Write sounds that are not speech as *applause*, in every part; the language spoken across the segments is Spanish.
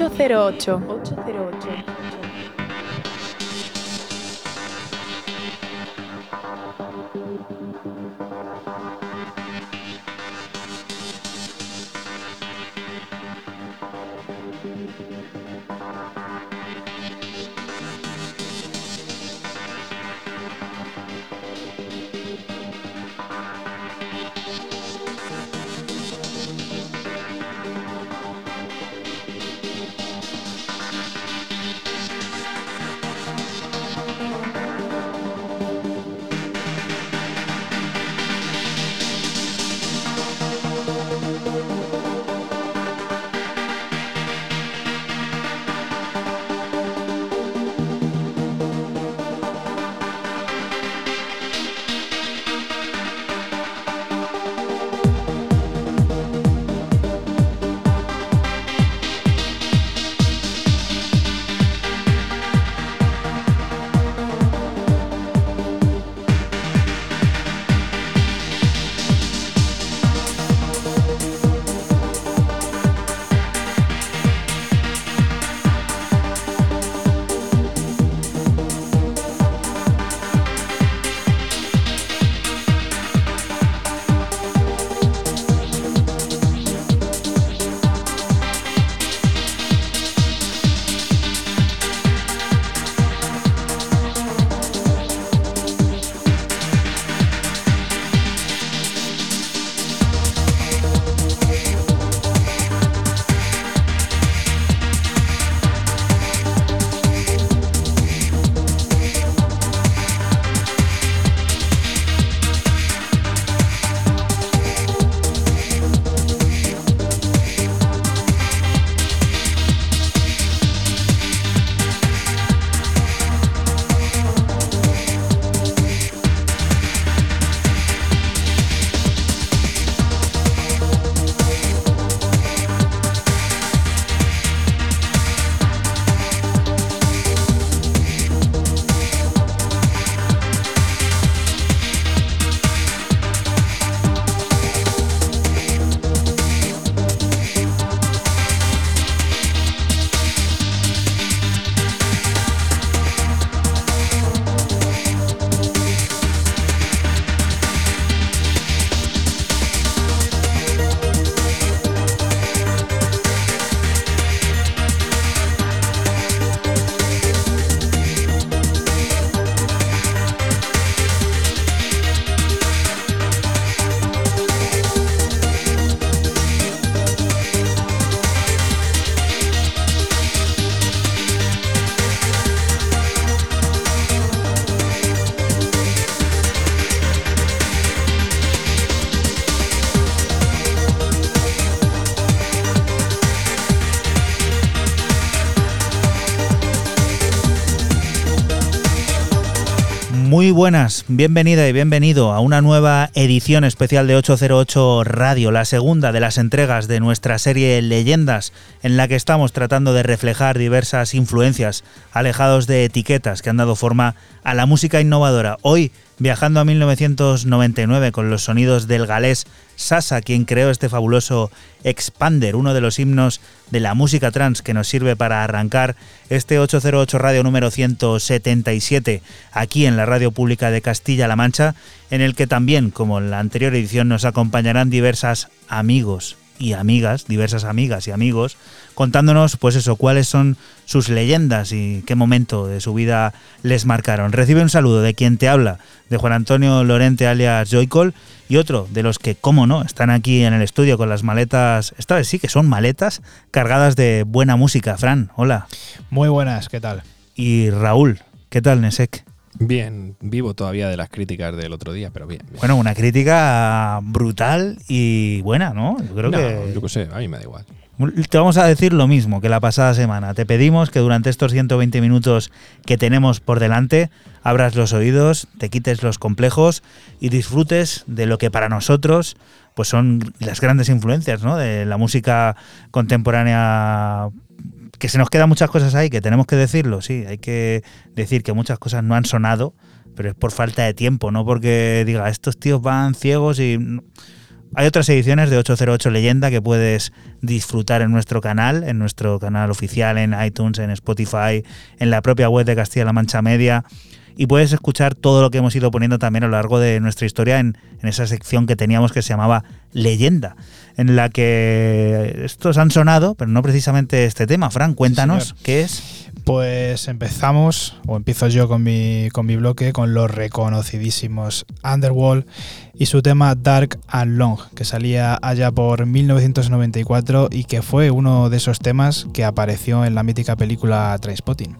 808. Buenas, bienvenida y bienvenido a una nueva edición especial de 808 Radio, la segunda de las entregas de nuestra serie Leyendas, en la que estamos tratando de reflejar diversas influencias alejados de etiquetas que han dado forma a la música innovadora. Hoy viajando a 1999 con los sonidos del galés Sasa, quien creó este fabuloso Expander, uno de los himnos de la música trans que nos sirve para arrancar este 808 Radio número 177 aquí en la Radio Pública de Castilla-La Mancha, en el que también, como en la anterior edición, nos acompañarán diversas amigos y amigas, diversas amigas y amigos, contándonos, pues eso, cuáles son sus leyendas y qué momento de su vida les marcaron. Recibe un saludo de quien te habla, de Juan Antonio Lorente alias Joycol, y otro de los que, cómo no, están aquí en el estudio con las maletas, esta vez sí que son maletas cargadas de buena música. Fran, hola. Muy buenas, ¿qué tal? Y Raúl, ¿qué tal, Nesek? Bien, vivo todavía de las críticas del otro día, pero bien. Bueno, una crítica brutal y buena, ¿no? Yo creo que. Yo qué sé, a mí me da igual. Te vamos a decir lo mismo que la pasada semana. Te pedimos que durante estos 120 minutos que tenemos por delante abras los oídos, te quites los complejos y disfrutes de lo que para nosotros pues son las grandes influencias ¿no? de la música contemporánea que se nos quedan muchas cosas ahí, que tenemos que decirlo, sí, hay que decir que muchas cosas no han sonado, pero es por falta de tiempo, no porque diga, estos tíos van ciegos y... Hay otras ediciones de 808 Leyenda que puedes disfrutar en nuestro canal, en nuestro canal oficial, en iTunes, en Spotify, en la propia web de Castilla-La Mancha Media y puedes escuchar todo lo que hemos ido poniendo también a lo largo de nuestra historia en, esa sección que teníamos que se llamaba Leyenda, en la que estos han sonado, pero no precisamente este tema. Fran, cuéntanos qué es. Pues empezamos, o empiezo yo con mi, con mi bloque, con los reconocidísimos Underworld y su tema Dark and Long, que salía allá por 1994 y que fue uno de esos temas que apareció en la mítica película Trainspotting.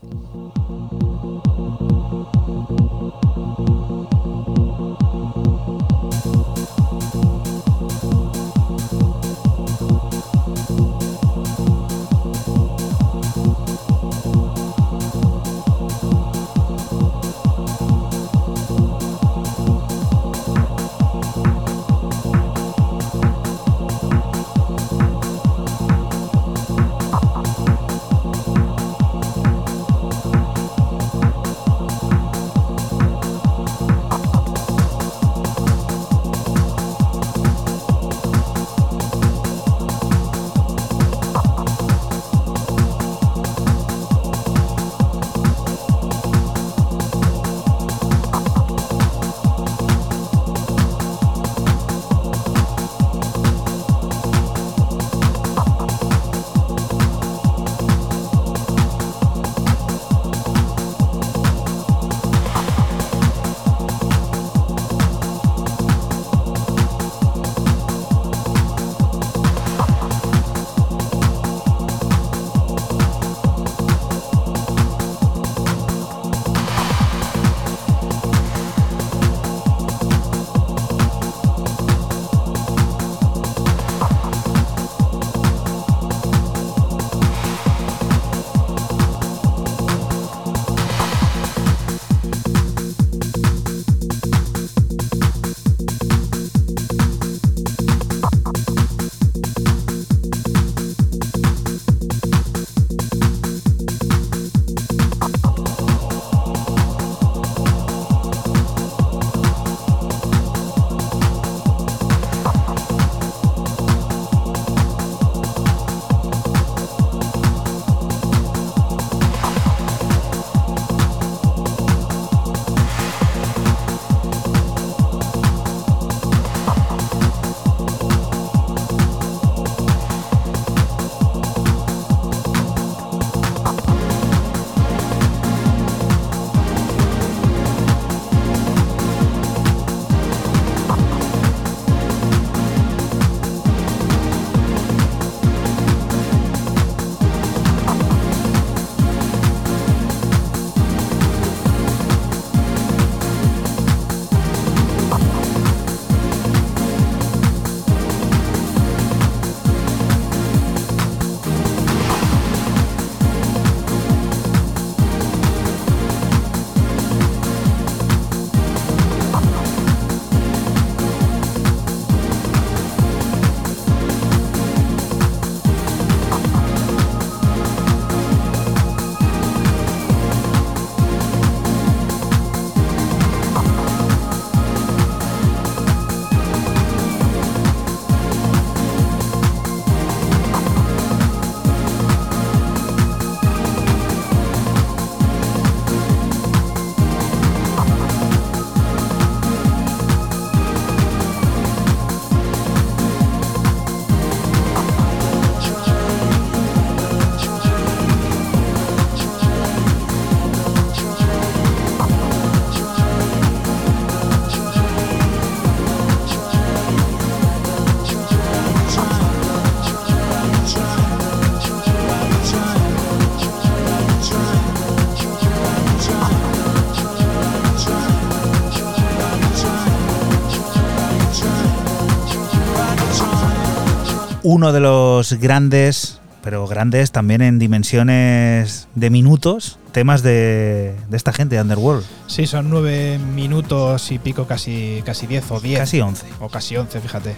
Uno de los grandes, pero grandes también en dimensiones de minutos, temas de, de esta gente de Underworld. Sí, son nueve minutos y pico, casi, casi diez o diez. Casi once. O casi once, fíjate.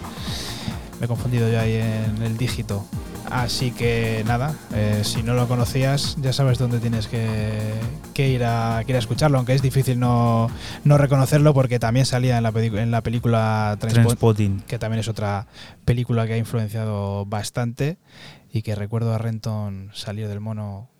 Me he confundido yo ahí en el dígito. Así que nada, eh, si no lo conocías, ya sabes dónde tienes que, que ir, a, que ir a escucharlo, aunque es difícil no, no reconocerlo porque también salía en la, en la película Transpotting. que también es otra película que ha influenciado bastante y que recuerdo a Renton salir del mono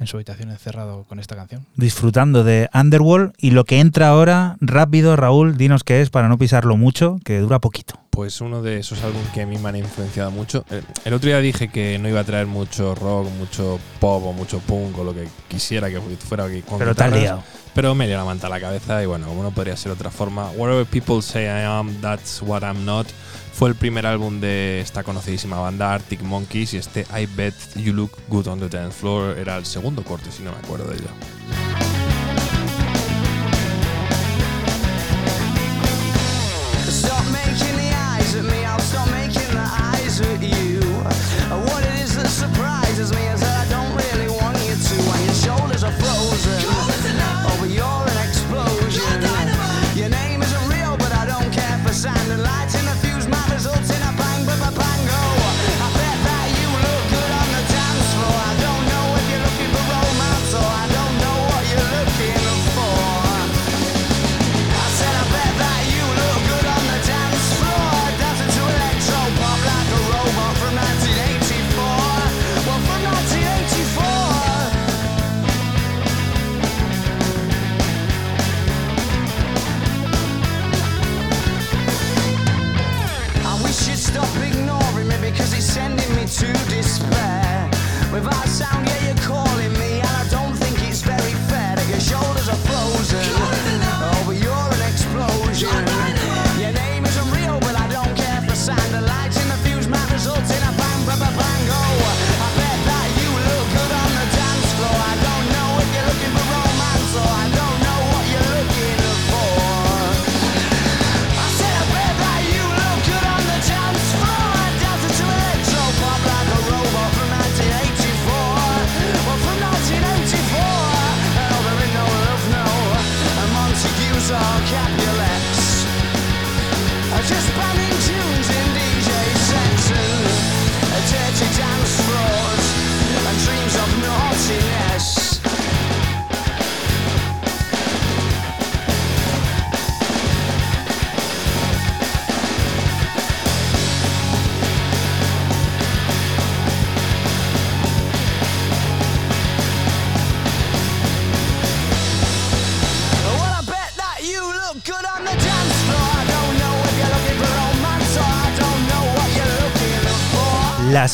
en su habitación encerrado con esta canción. Disfrutando de Underworld y lo que entra ahora, rápido, Raúl, dinos qué es para no pisarlo mucho, que dura poquito. Pues uno de esos álbumes que a mí me han influenciado mucho. El otro día dije que no iba a traer mucho rock, mucho pop o mucho punk o lo que quisiera que fuera aquí con Pero te has guitarras, liado. Pero me dio la manta a la cabeza y bueno, como no podría ser otra forma. Whatever people say I am, that's what I'm not. Fue el primer álbum de esta conocidísima banda Arctic Monkeys y este I Bet You Look Good on the Dance Floor era el segundo corte, si no me acuerdo de ello.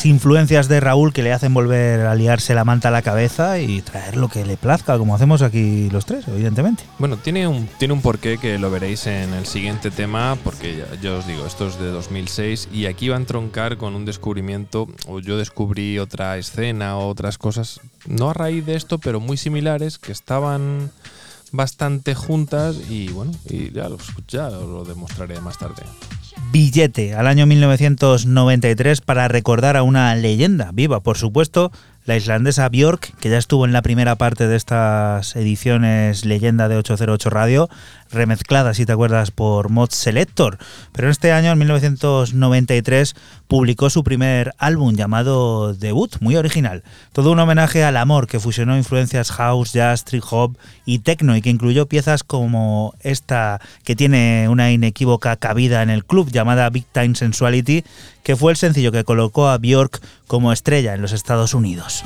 Influencias de Raúl que le hacen volver a liarse la manta a la cabeza y traer lo que le plazca, como hacemos aquí los tres, evidentemente. Bueno, tiene un, tiene un porqué que lo veréis en el siguiente tema, porque ya, ya os digo, esto es de 2006 y aquí va a entroncar con un descubrimiento, o yo descubrí otra escena o otras cosas, no a raíz de esto, pero muy similares, que estaban bastante juntas y bueno, y ya lo, ya lo demostraré más tarde. Billete al año 1993 para recordar a una leyenda viva, por supuesto, la islandesa Björk, que ya estuvo en la primera parte de estas ediciones leyenda de 808 Radio, remezclada, si te acuerdas, por Mod Selector. Pero en este año, en 1993, publicó su primer álbum llamado Debut, muy original. Todo un homenaje al amor que fusionó influencias house, jazz, trip hop y techno y que incluyó piezas como esta que tiene una inequívoca cabida en el club llamada Big Time Sensuality, que fue el sencillo que colocó a Björk como estrella en los Estados Unidos.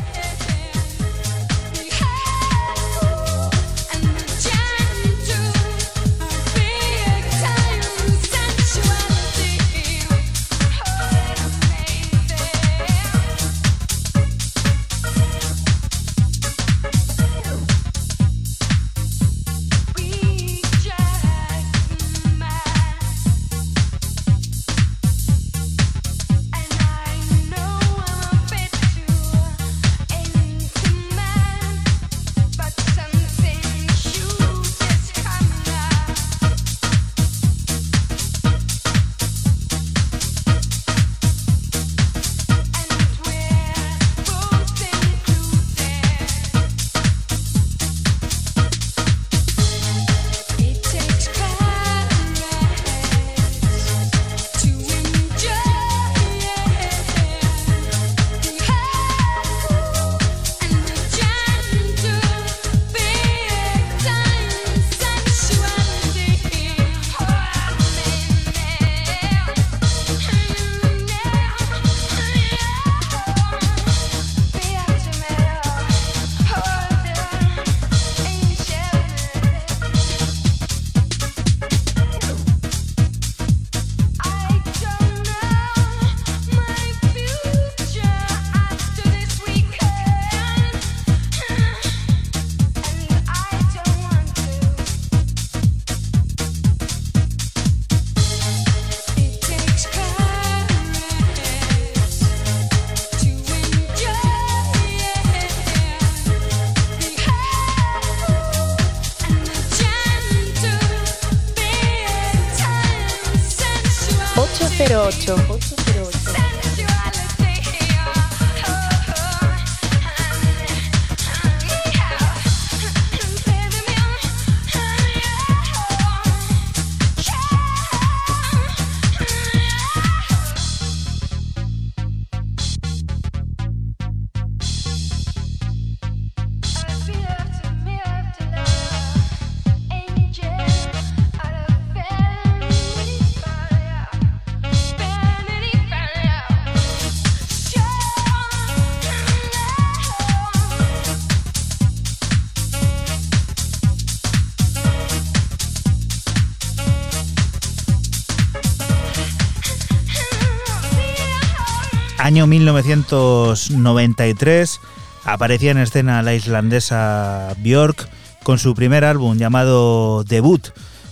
1993 aparecía en escena la islandesa Björk con su primer álbum llamado Debut,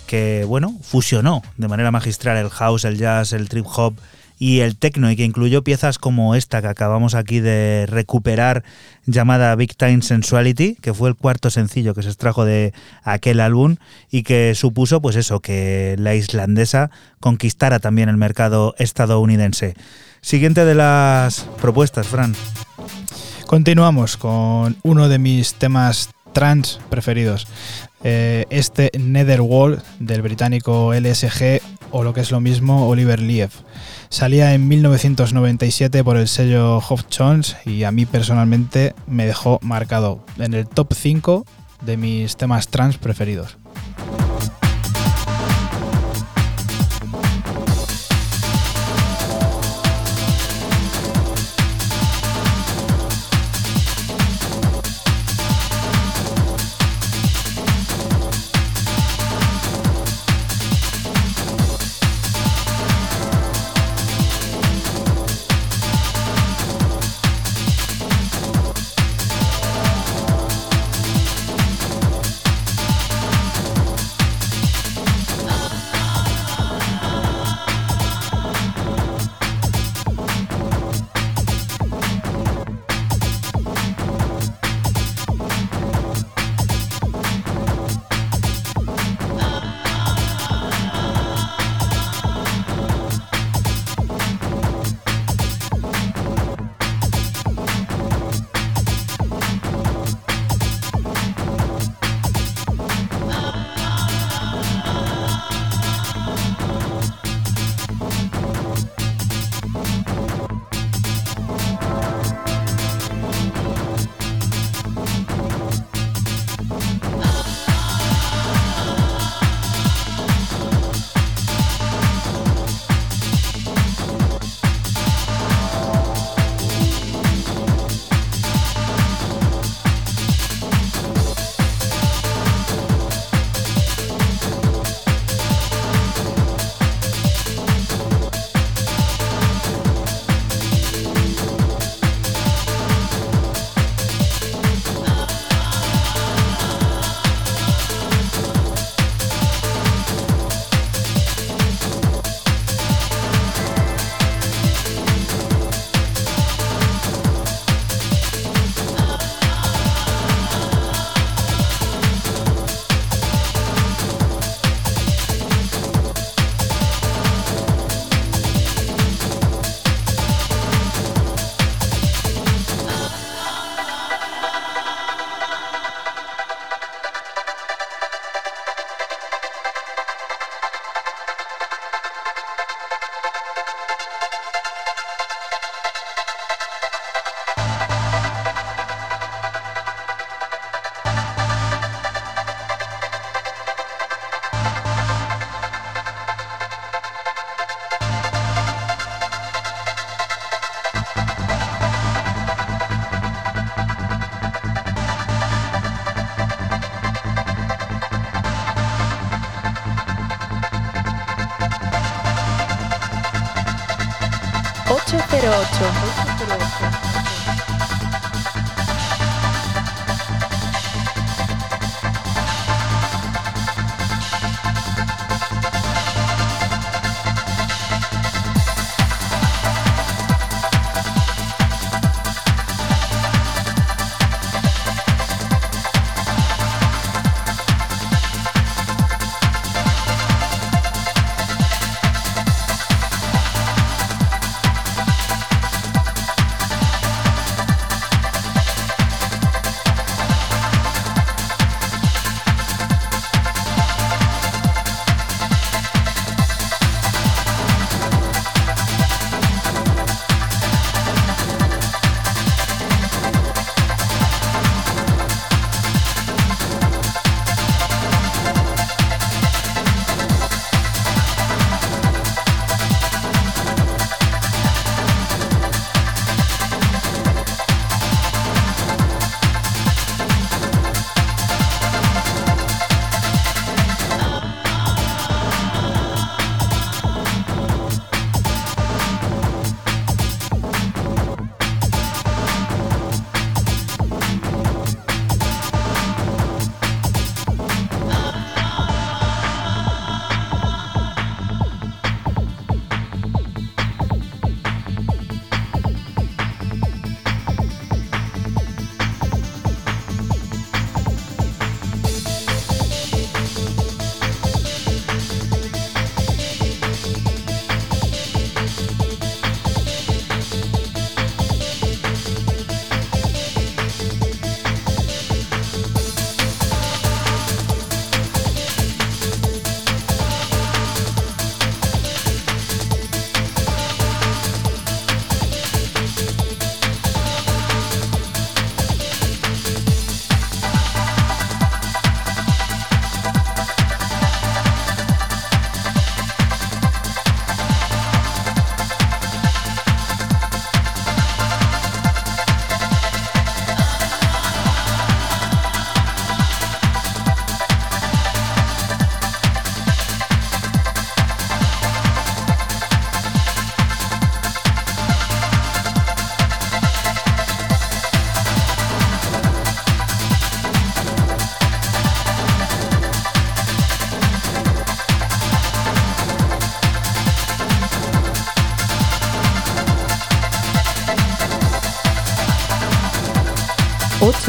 que bueno, fusionó de manera magistral el house, el jazz, el trip hop y el techno y que incluyó piezas como esta que acabamos aquí de recuperar llamada Big Time Sensuality, que fue el cuarto sencillo que se extrajo de aquel álbum y que supuso pues eso, que la islandesa conquistara también el mercado estadounidense. Siguiente de las propuestas, Fran. Continuamos con uno de mis temas trans preferidos. Eh, este Netherwall del británico LSG o lo que es lo mismo Oliver Liev. Salía en 1997 por el sello Hof Jones y a mí personalmente me dejó marcado en el top 5 de mis temas trans preferidos.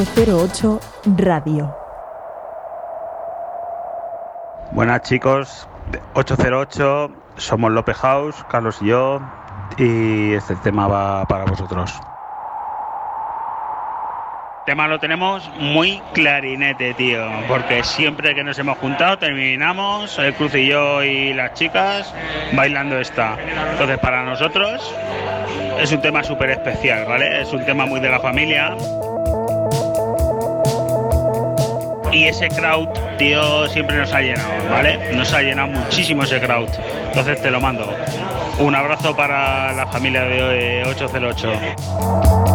808 Radio. Buenas chicos, 808, somos López House, Carlos y yo, y este tema va para vosotros. tema lo tenemos muy clarinete, tío, porque siempre que nos hemos juntado terminamos, el Cruz y yo y las chicas, bailando esta. Entonces para nosotros es un tema súper especial, ¿vale? Es un tema muy de la familia. Y ese crowd, tío, siempre nos ha llenado, ¿vale? Nos ha llenado muchísimo ese crowd. Entonces te lo mando. Un abrazo para la familia de 808.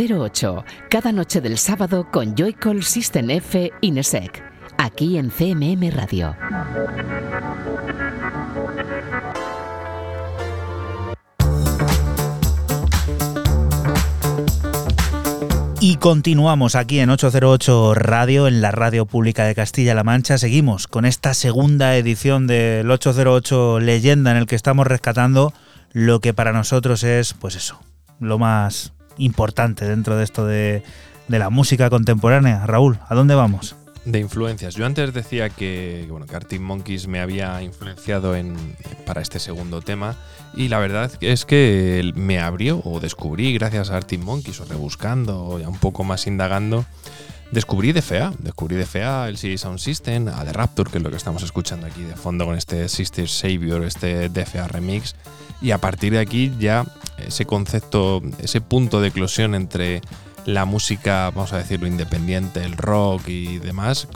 ...808... Cada noche del sábado con Joycall System F Inesec. Aquí en CMM Radio. Y continuamos aquí en 808 Radio, en la radio pública de Castilla-La Mancha. Seguimos con esta segunda edición del 808 Leyenda en el que estamos rescatando lo que para nosotros es, pues eso, lo más importante dentro de esto de, de la música contemporánea. Raúl, ¿a dónde vamos? De influencias. Yo antes decía que, bueno, que Monkeys me había influenciado en, para este segundo tema. Y la verdad es que me abrió o descubrí, gracias a Arctic Monkeys, o rebuscando, o ya un poco más indagando, descubrí DFA. Descubrí DFA, el CD Sound System, a The Rapture, que es lo que estamos escuchando aquí de fondo con este Sister Savior, este DFA remix. Y a partir de aquí ya ese concepto, ese punto de eclosión entre la música, vamos a decirlo, independiente, el rock y demás,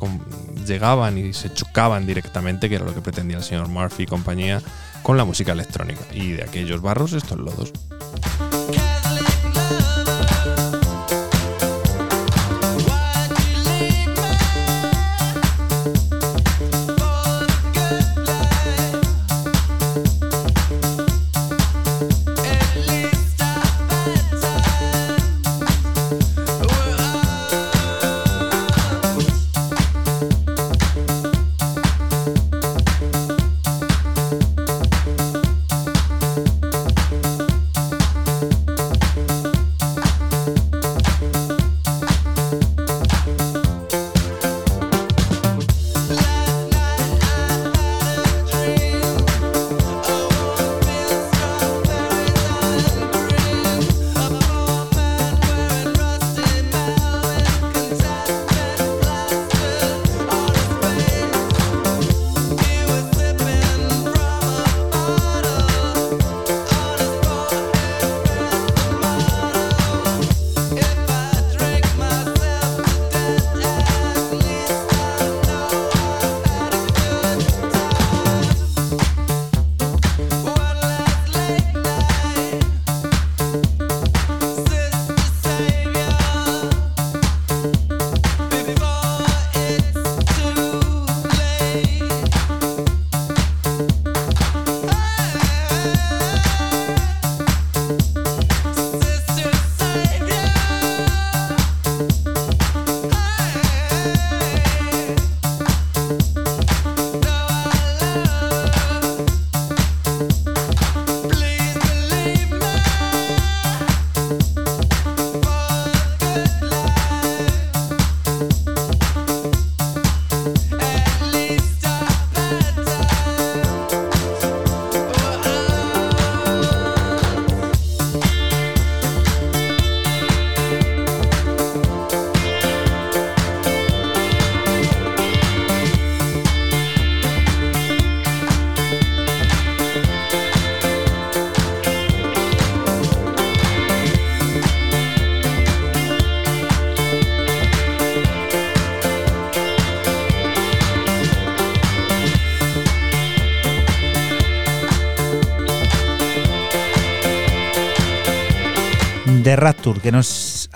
llegaban y se chocaban directamente, que era lo que pretendía el señor Murphy y compañía, con la música electrónica. Y de aquellos barros, estos lodos.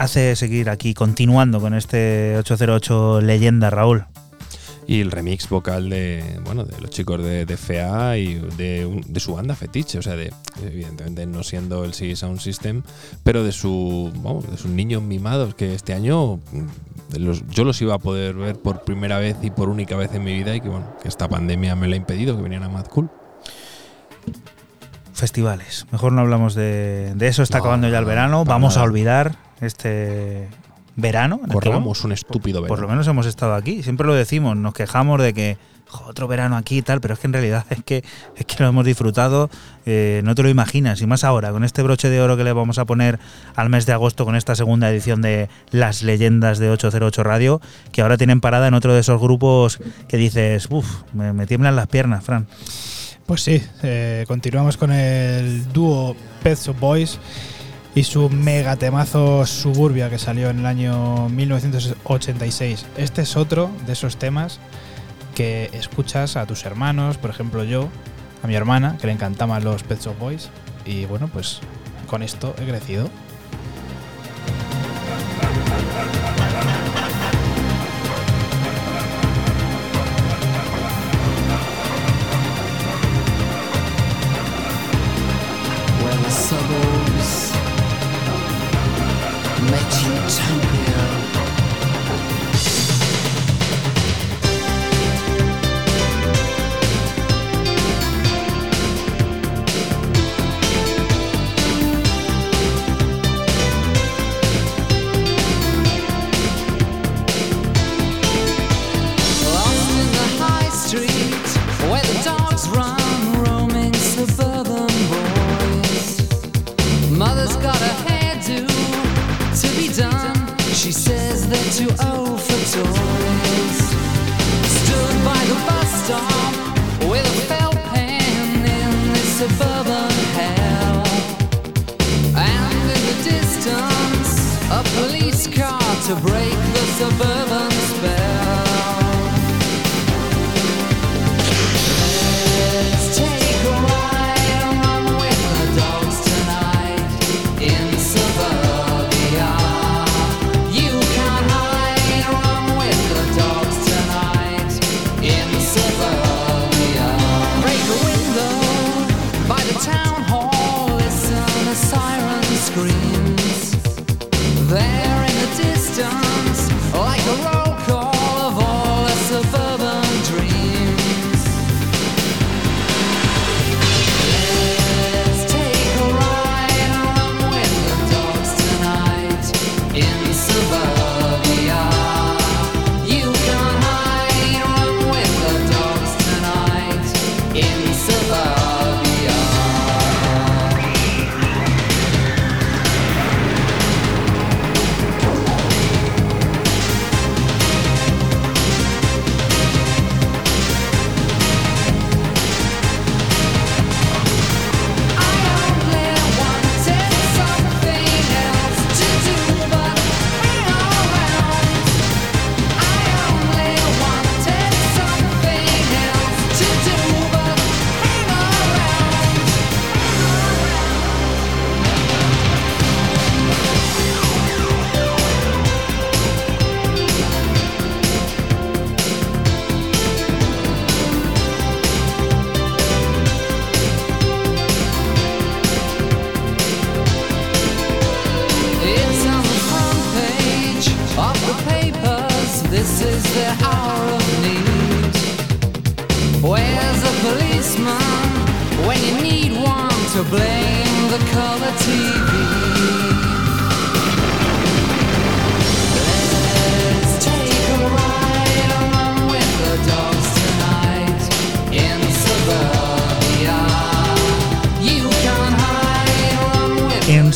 Nos hace seguir aquí continuando con este 808 leyenda, Raúl. Y el remix vocal de, bueno, de los chicos de, de FA y de, de, su banda fetiche, o sea, de, evidentemente no siendo el CD Sound System, pero de, su, vamos, de sus niños mimados que este año mm, los, yo los iba a poder ver por primera vez y por única vez en mi vida y que bueno, que esta pandemia me lo ha impedido, que venían a Mad Cool festivales. Mejor no hablamos de, de eso, está No, acabando ya el no, verano. Vamos a olvidar este verano. Corramos un estúpido Por lo verano. menos hemos estado aquí. Siempre lo decimos, nos quejamos de que "Jo, otro verano aquí y tal, pero es que en realidad *laughs* es que, es que lo hemos disfrutado, eh, no te lo imaginas. Y más ahora, con este broche de oro que le vamos a poner al mes de agosto con esta segunda edición de Las Leyendas de 808 Radio, que ahora tienen parada en otro de esos grupos que dices, uff, me, me tiemblan las piernas, Fran. Pues sí, eh, continuamos con el dúo Pet Shop Boys y su mega temazo Suburbia que salió en el año 1986. Este es otro de esos temas que escuchas a tus hermanos, por ejemplo yo, a mi hermana, que le encantaban los Pet Shop Boys. Y bueno, pues con esto he crecido.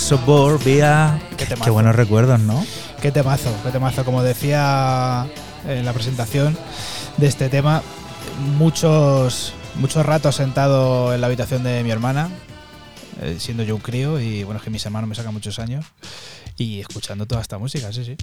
En Suburbia. Qué buenos recuerdos, ¿no? Qué temazo, qué temazo. Como decía en la presentación de este tema, muchos, muchos ratos sentado en la habitación de mi hermana, eh, siendo yo un crío, y bueno, es que mis hermanos me sacan muchos años, y escuchando toda esta música, sí, sí.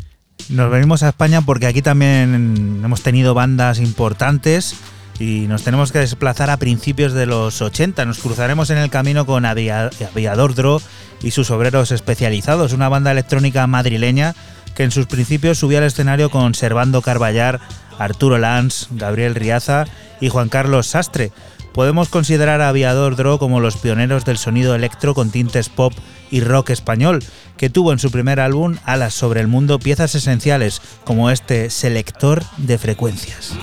Nos venimos a España porque aquí también hemos tenido bandas importantes y nos tenemos que desplazar a principios de los 80. Nos cruzaremos en el camino con Avia- Aviador Dro y sus obreros especializados, una banda electrónica madrileña que en sus principios subía al escenario con Servando Carballar, Arturo Lanz, Gabriel Riaza y Juan Carlos Sastre. Podemos considerar a Aviador Dro como los pioneros del sonido electro con tintes pop y rock español, que tuvo en su primer álbum Alas sobre el mundo piezas esenciales como este selector de frecuencias.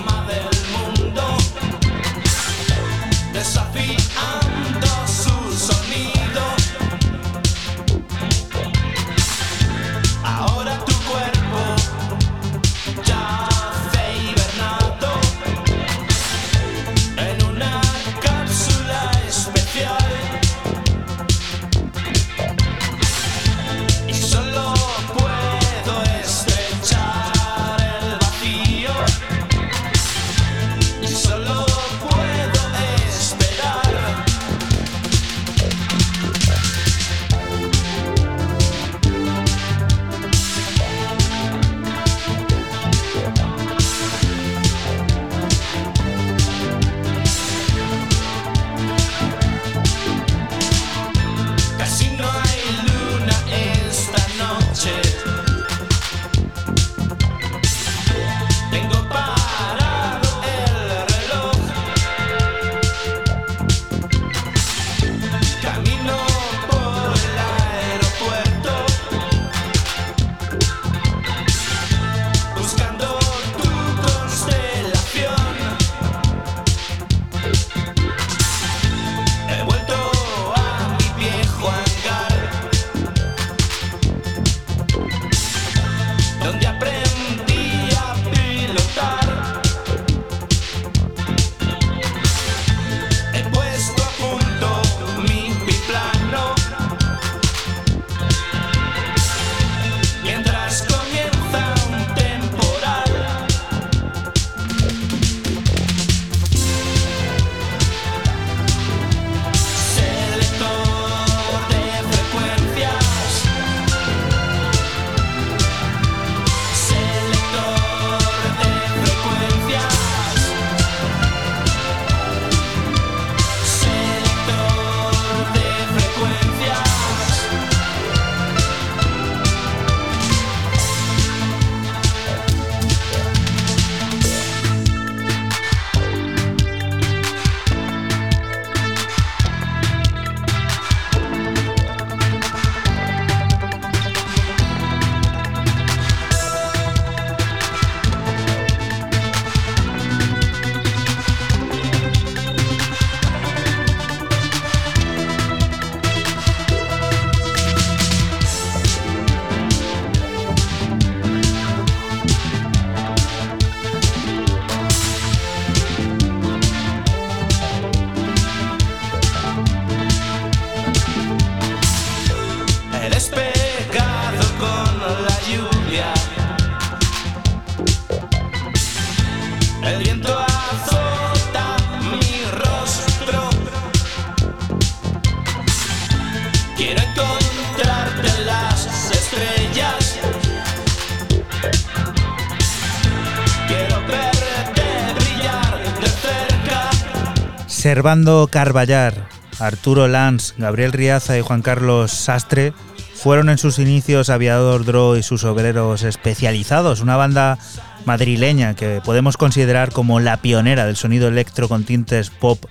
Carballar, Arturo Lanz, Gabriel Riaza y Juan Carlos Sastre fueron en sus inicios Aviador Dro y sus obreros especializados, una banda madrileña que podemos considerar como la pionera del sonido electro con tintes pop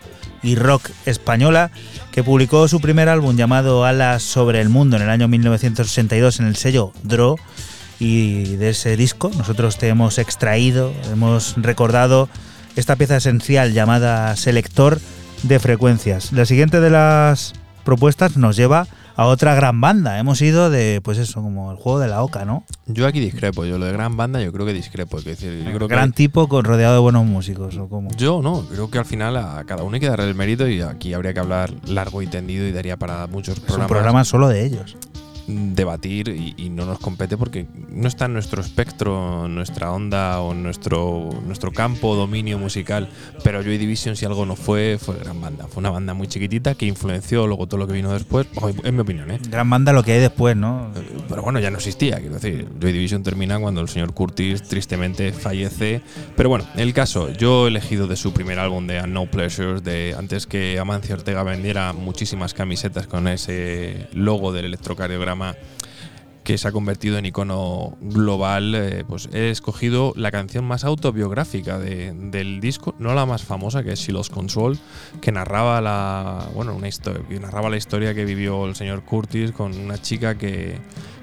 y rock española, que publicó su primer álbum llamado Alas sobre el Mundo en el año 1962 en el sello Dro. Y de ese disco nosotros te hemos extraído, hemos recordado esta pieza esencial llamada Selector de Frecuencias. La siguiente de las propuestas nos lleva a otra gran banda. Hemos ido de, pues eso, como el juego de la oca, ¿no? Yo aquí discrepo, yo lo de gran banda yo creo que discrepo. Es decir, yo creo que gran tipo con rodeado de buenos músicos, o como. Yo no, creo que al final a cada uno hay que darle el mérito y aquí habría que hablar largo y tendido y daría para muchos Es un programas programa solo de ellos. Debatir y, y no nos compete porque no está en nuestro espectro, nuestra onda o nuestro, nuestro campo dominio musical. Pero Joy Division, si algo no fue, fue gran banda. Fue una banda muy chiquitita que influenció luego todo lo que vino después, en mi opinión, ¿eh? Gran banda lo que hay después, ¿no? Pero bueno, ya no existía, quiero decir. Joy Division termina cuando el señor Curtis tristemente fallece. Pero bueno, el caso, yo he elegido de su primer álbum de No Pleasures, de antes que Amancio Ortega vendiera muchísimas camisetas con ese logo del electrocardiograma que se ha convertido en icono global, eh, pues he escogido la canción más autobiográfica de- del disco, no la más famosa, que es She Lost Control, que narraba la, bueno, una historia, que narraba la historia que vivió el señor Curtis con una chica que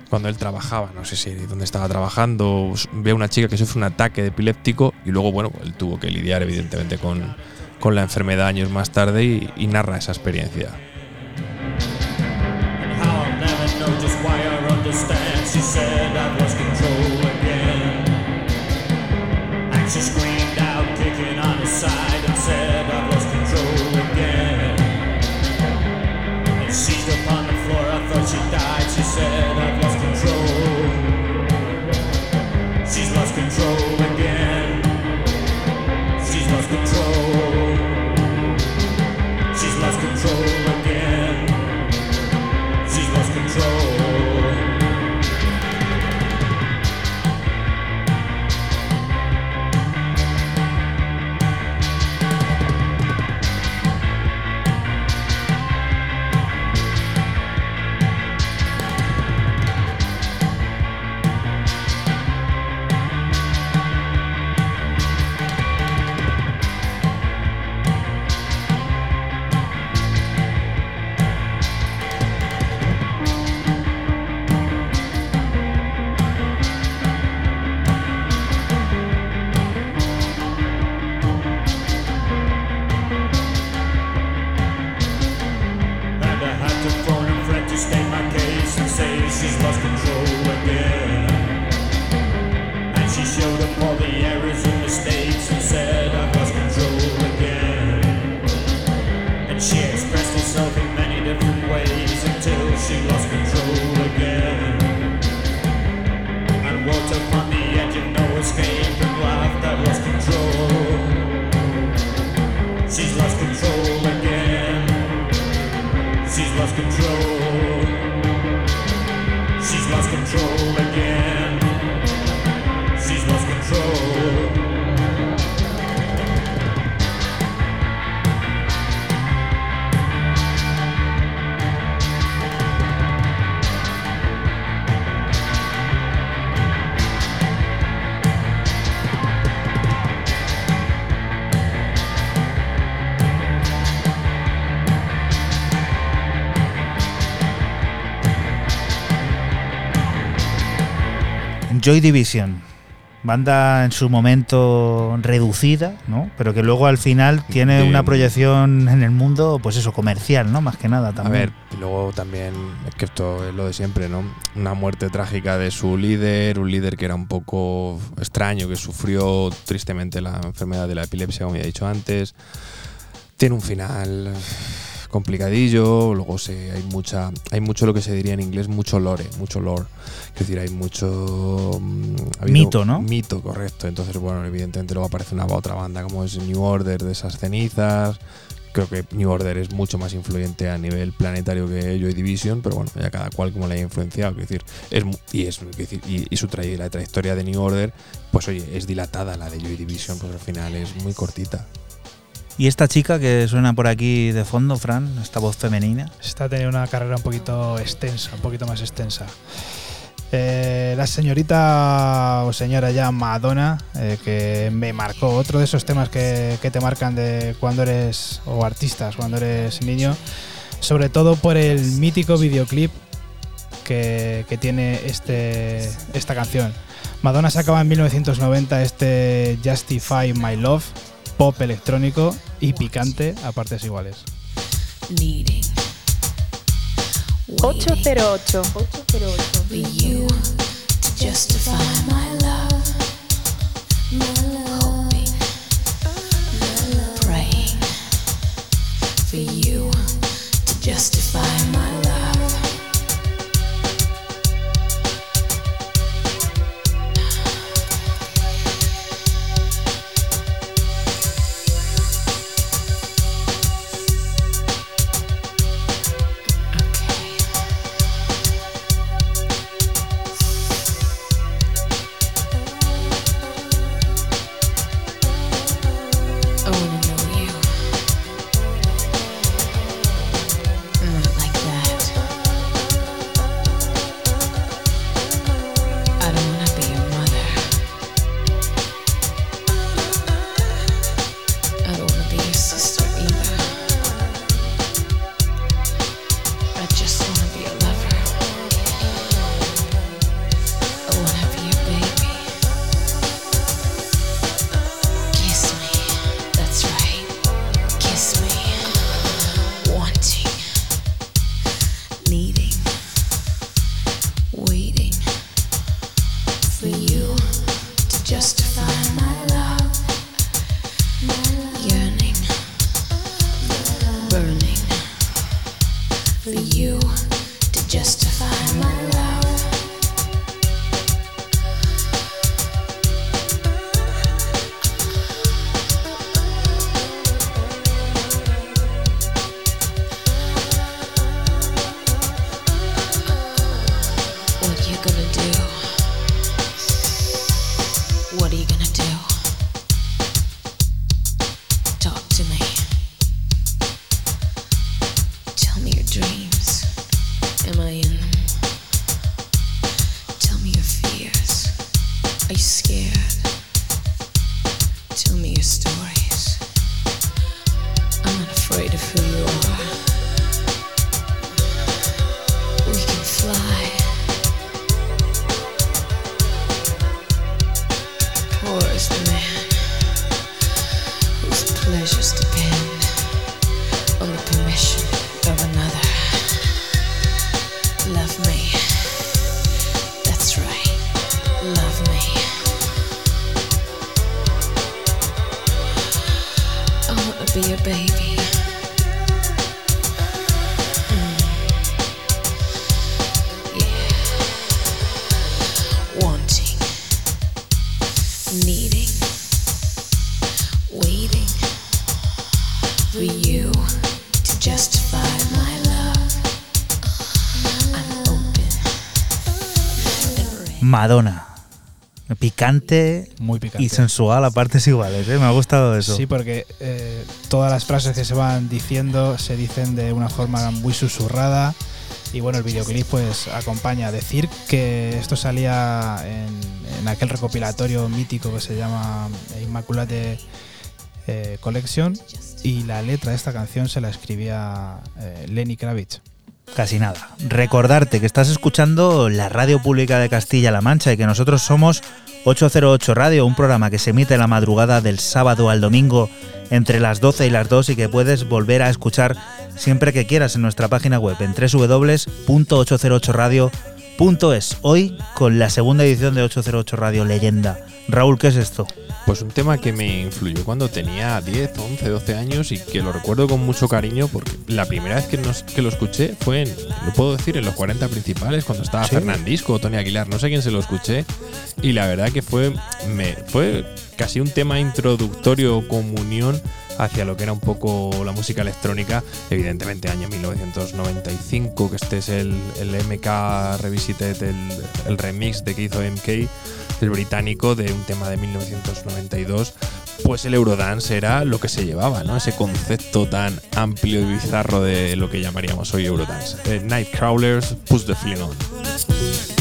cuando él trabajaba, no sé si dónde estaba trabajando, s- ve a una chica que sufre un ataque de epiléptico y luego, bueno, él tuvo que lidiar evidentemente con, con la enfermedad años más tarde y, y narra esa experiencia. Joy Division, banda en su momento reducida, ¿no? Pero que luego al final tiene De- una proyección en el mundo, pues eso, comercial, ¿no? Más que nada A también. ver, y luego también, es que esto es lo de siempre, ¿no? Una muerte trágica de su líder, un líder que era un poco extraño, que sufrió tristemente la enfermedad de la epilepsia, como ya he dicho antes. Tiene un final complicadillo, luego se, hay mucha hay mucho lo que se diría en inglés, mucho lore, mucho lore. Es decir, hay mucho mm, ha Mito, ¿no? Mito, correcto. Entonces, bueno, evidentemente luego aparece una otra banda como es New Order de esas cenizas Creo que New Order es mucho más influyente a nivel planetario que Joy Division, pero bueno, ya cada cual como le haya influenciado. Quiero decir, es, y, es, decir, y, y su la trayectoria de New Order, pues oye, es dilatada la de Joy Division, pues al final es muy cortita. Y esta chica que suena por aquí de fondo, Fran, esta voz femenina. Está teniendo una carrera un poquito extensa, un poquito más extensa. Eh, la señorita o señora ya Madonna, eh, que me marcó otro de esos temas que, te marcan de cuando eres, o artistas, cuando eres niño, sobre todo por el mítico videoclip que, que tiene este, esta canción. Madonna sacaba en 1990 este Justify My Love, pop electrónico y picante a partes iguales. Needing. 808. 808. Madonna. Picante Muy picante. y sensual a partes iguales, ¿eh? Me ha gustado eso. Sí, porque eh, todas las frases que se van diciendo se dicen de una forma muy susurrada y bueno, el videoclip pues acompaña. Decir que esto salía en, en aquel recopilatorio mítico que se llama Immaculate eh, Collection y la letra de esta canción se la escribía eh, Lenny Kravitz. Casi nada. Recordarte que estás escuchando la Radio Pública de Castilla-La Mancha y que nosotros somos 808 Radio, un programa que se emite la madrugada del sábado al domingo entre las 12 y las 2 y que puedes volver a escuchar siempre que quieras en nuestra página web en www.808radio.es. Hoy con la segunda edición de 808 Radio Leyenda. Raúl, ¿qué es esto? Pues un tema que me influyó cuando tenía 10, 11, 12 años y que lo recuerdo con mucho cariño porque la primera vez que, nos- que lo escuché fue en, lo puedo decir, en los 40 principales, cuando estaba Sí. Fernandisco o Tony Aguilar, no sé quién se lo escuché. Y la verdad que fue, me, fue casi un tema introductorio, comunión hacia lo que era un poco la música electrónica, evidentemente año 1995, que este es el, el MK Revisited, el, el remix de que hizo MK, el británico, de un tema de 1992, pues el Eurodance era lo que se llevaba, ¿no? Ese concepto tan amplio y bizarro de lo que llamaríamos hoy Eurodance. Eh, Nightcrawlers, Push the Feeling On.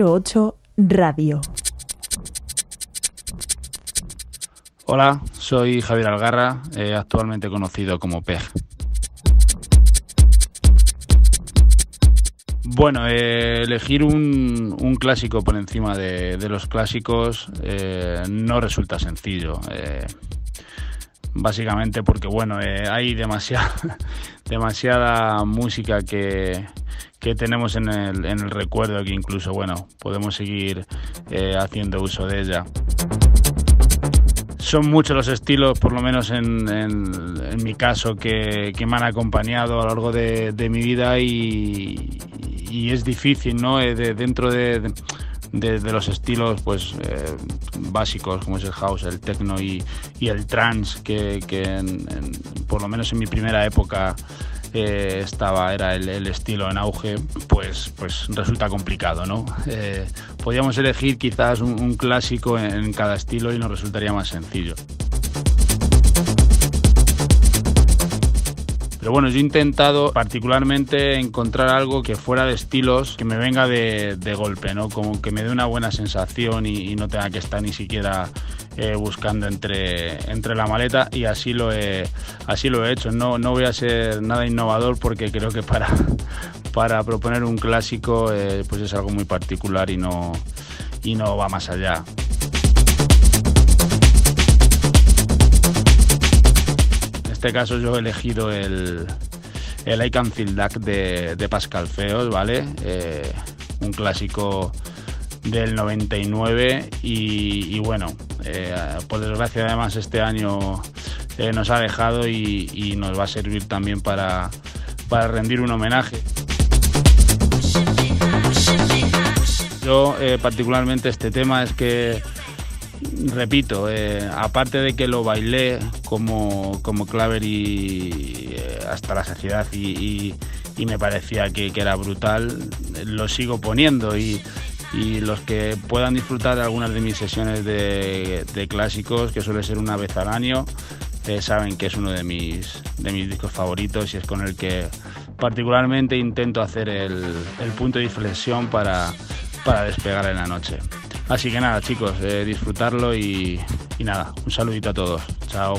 808 Radio. Hola, soy Javier Algarra, eh, actualmente conocido como PEG. Bueno, eh, elegir un, un clásico por encima de, los clásicos eh, no resulta sencillo. básicamente porque, bueno, hay demasiada, *laughs* demasiada música que, que tenemos en el, en el recuerdo que incluso, bueno, podemos seguir eh, haciendo uso de ella. Son muchos los estilos, por lo menos en, en- mi caso, que, que me han acompañado a lo largo de, mi vida y, es difícil, ¿no? Eh, de- dentro de, de- los estilos pues eh, básicos como es el house, el techno y, y el trance, que, que en- por lo menos en mi primera época estaba, era el, estilo en auge, pues, pues resulta complicado, ¿no? Eh, podríamos elegir quizás un, clásico en, cada estilo y nos resultaría más sencillo. Pero bueno, yo he intentado particularmente encontrar algo que fuera de estilos, que me venga de, golpe, ¿no? Como que me dé una buena sensación y no tenga que estar ni siquiera eh, buscando entre, entre la maleta y así lo he, así lo he hecho. No, no voy a ser nada innovador porque creo que para, *laughs* para proponer un clásico eh, pues es algo muy particular y no, y no va más allá. En este caso yo he elegido el, el I Can Feel de, de Pascal Feos, ¿vale? Eh, un clásico del 99 y, y bueno, Eh, por desgracia, además, este año eh, nos ha dejado y, nos va a servir también para, para rendir un homenaje. Yo eh, particularmente este tema es que, repito, eh, aparte de que lo bailé como, como claver y hasta la saciedad y, me parecía que era brutal, lo sigo poniendo y, y los que puedan disfrutar de algunas de mis sesiones de, clásicos, que suele ser una vez al año, eh, saben que es uno de mis, de mis discos favoritos y es con el que particularmente intento hacer el, punto de inflexión para, para despegar en la noche. Así que nada, chicos, eh, disfrutarlo y nada, un saludito a todos. Chao.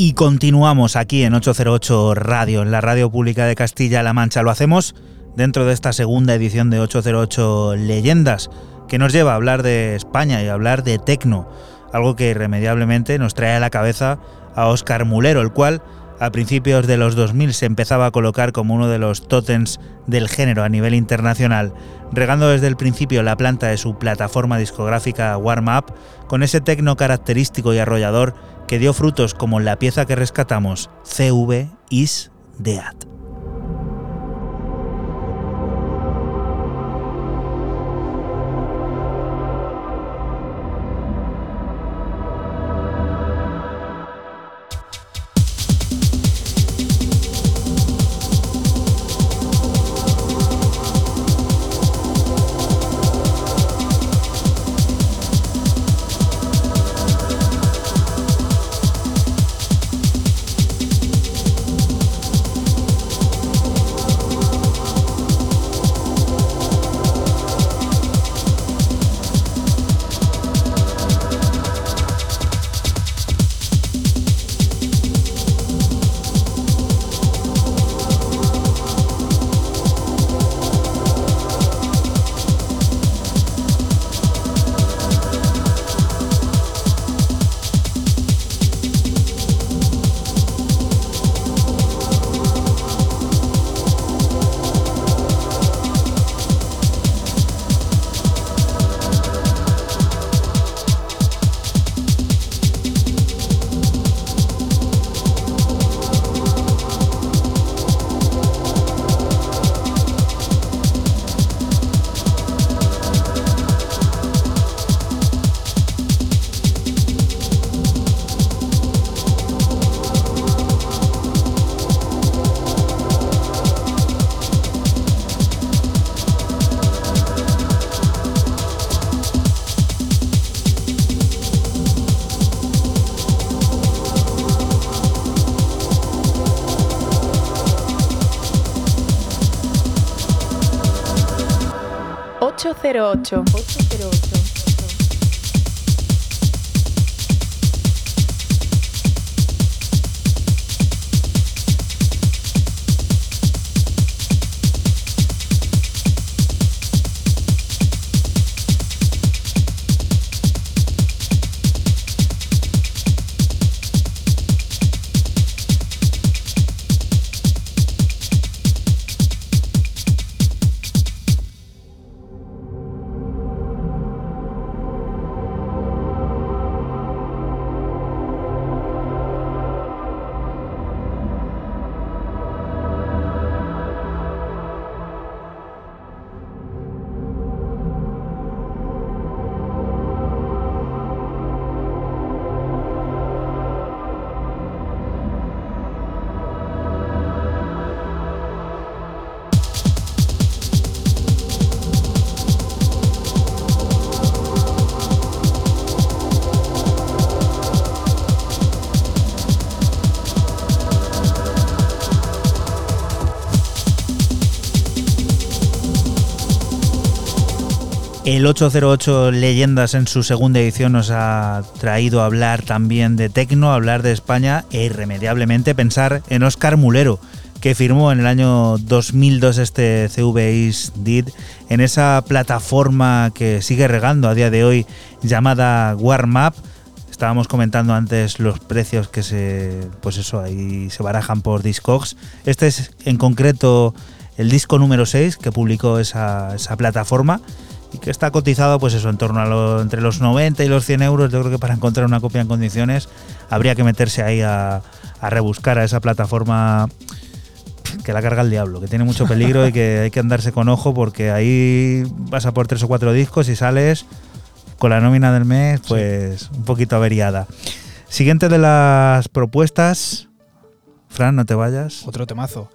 Y continuamos aquí en 808 Radio, en la radio pública de Castilla-La Mancha. Lo hacemos dentro de esta segunda edición de 808 Leyendas, que nos lleva a hablar de España y a hablar de tecno, algo que irremediablemente nos trae a la cabeza a Óscar Mulero, el cual a principios de los 2000 se empezaba a colocar como uno de los tótems del género a nivel internacional, regando desde el principio la planta de su plataforma discográfica Warm Up con ese tecno característico y arrollador que dio frutos como la pieza que rescatamos, CV is Dead. El 808 Leyendas en su segunda edición nos ha traído a hablar también de tecno, hablar de España e irremediablemente pensar en Oscar Mulero, que firmó en el año 2002 este CV Did en esa plataforma que sigue regando a día de hoy llamada Warmap. Estábamos comentando antes los precios que se, pues eso, ahí se barajan por Discogs. Este es en concreto el disco número 6 que publicó esa plataforma y que está cotizado pues eso en torno a lo, entre los 90 y los 100 euros yo creo que para encontrar una copia en condiciones habría que meterse ahí a, a rebuscar a esa plataforma que la carga el diablo, que tiene mucho peligro y que *laughs* hay que andarse con ojo porque ahí vas a por tres o cuatro discos y sales con la nómina del mes pues un poquito averiada. Siguiente de las propuestas, Fran, no te vayas. Otro temazo.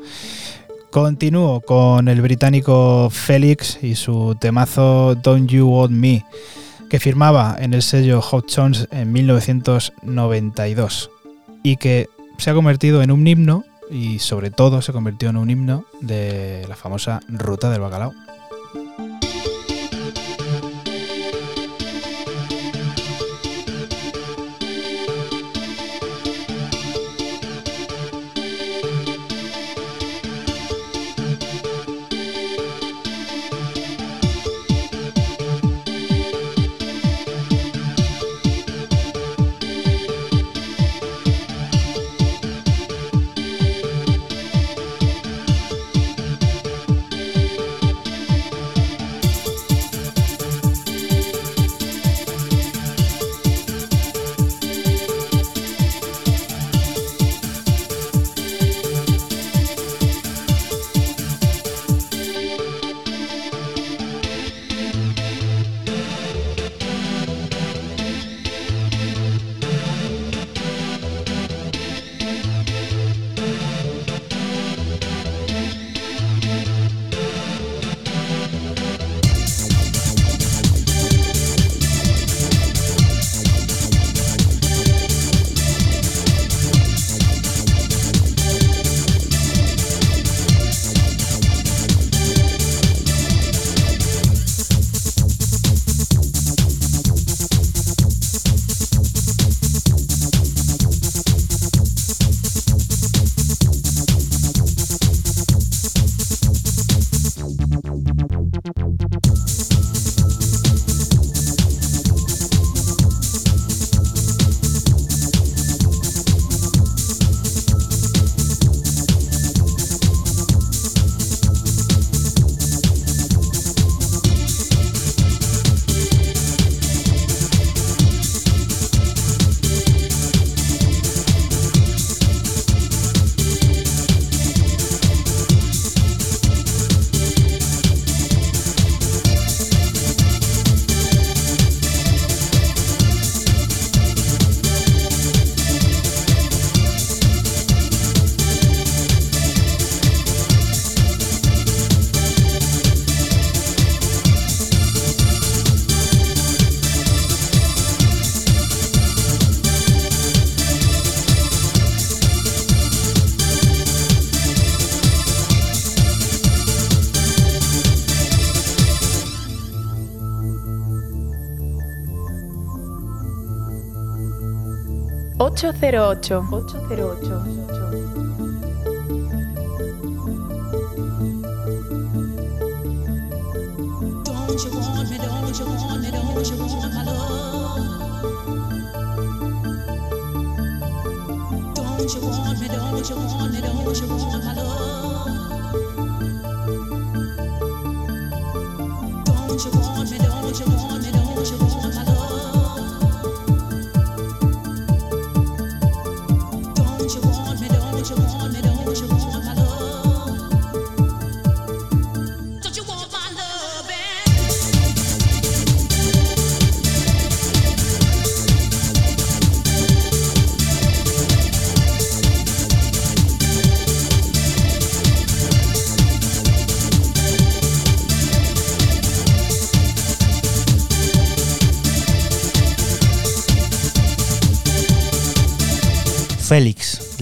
Continúo con el británico Félix y su temazo Don't You Want Me, que firmaba en el sello Hot Jones en 1992 y que se ha convertido en un himno y sobre todo se convirtió en un himno de la famosa Ruta del Bacalao. 808. 808. Don't you want me, don't you want me, don't you want my love?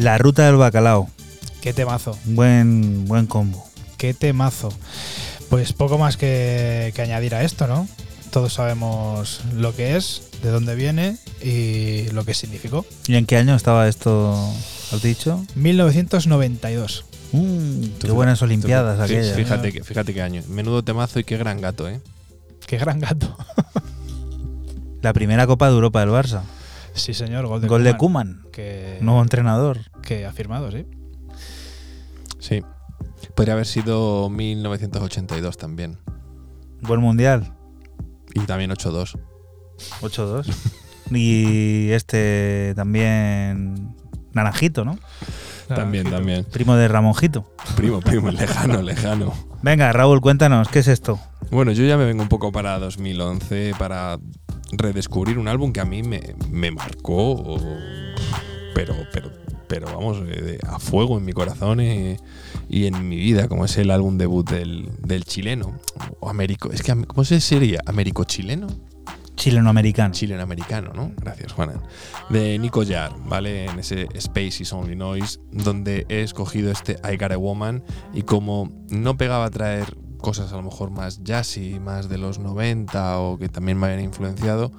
La ruta del bacalao. Qué temazo, Buen, buen combo. qué temazo. Pues poco más que, que añadir a esto, ¿no? Todos sabemos lo que es, de dónde viene y lo que significó. ¿Y en qué año estaba esto? ¿Has dicho? 1992. Mm, qué buenas Olimpiadas Fí- aquellas. Fíjate, que, fíjate qué año. Menudo temazo y qué gran gato, ¿eh? Qué gran gato. La primera Copa de Europa del Barça. Sí, señor, gol de Gol de Koeman, Kuman. Que, Nuevo entrenador. Que ha firmado, sí. Sí. Podría haber sido 1982 también. Buen mundial. Y también 8-2. 8-2. *laughs* y este también. Naranjito, ¿no? También, también. Primo de Ramonjito. Primo, primo, *laughs* lejano, lejano. Venga, Raúl, cuéntanos, ¿qué es esto? Bueno, yo ya me vengo un poco para 2011 para redescubrir un álbum que a mí me, me marcó, pero, pero, pero vamos, eh, a fuego en mi corazón eh, y en mi vida, como es el álbum debut del, del chileno, o américo, es que, ¿cómo se sería? ¿Américo-chileno? Chileno-americano. Chileno-americano, ¿no? Gracias, Juana. De Nico Jar, ¿vale? En ese Space is Only Noise, donde he escogido este I Got a Woman y como no pegaba a traer cosas a lo mejor más jazzy, más de los 90 o que también me habían influenciado,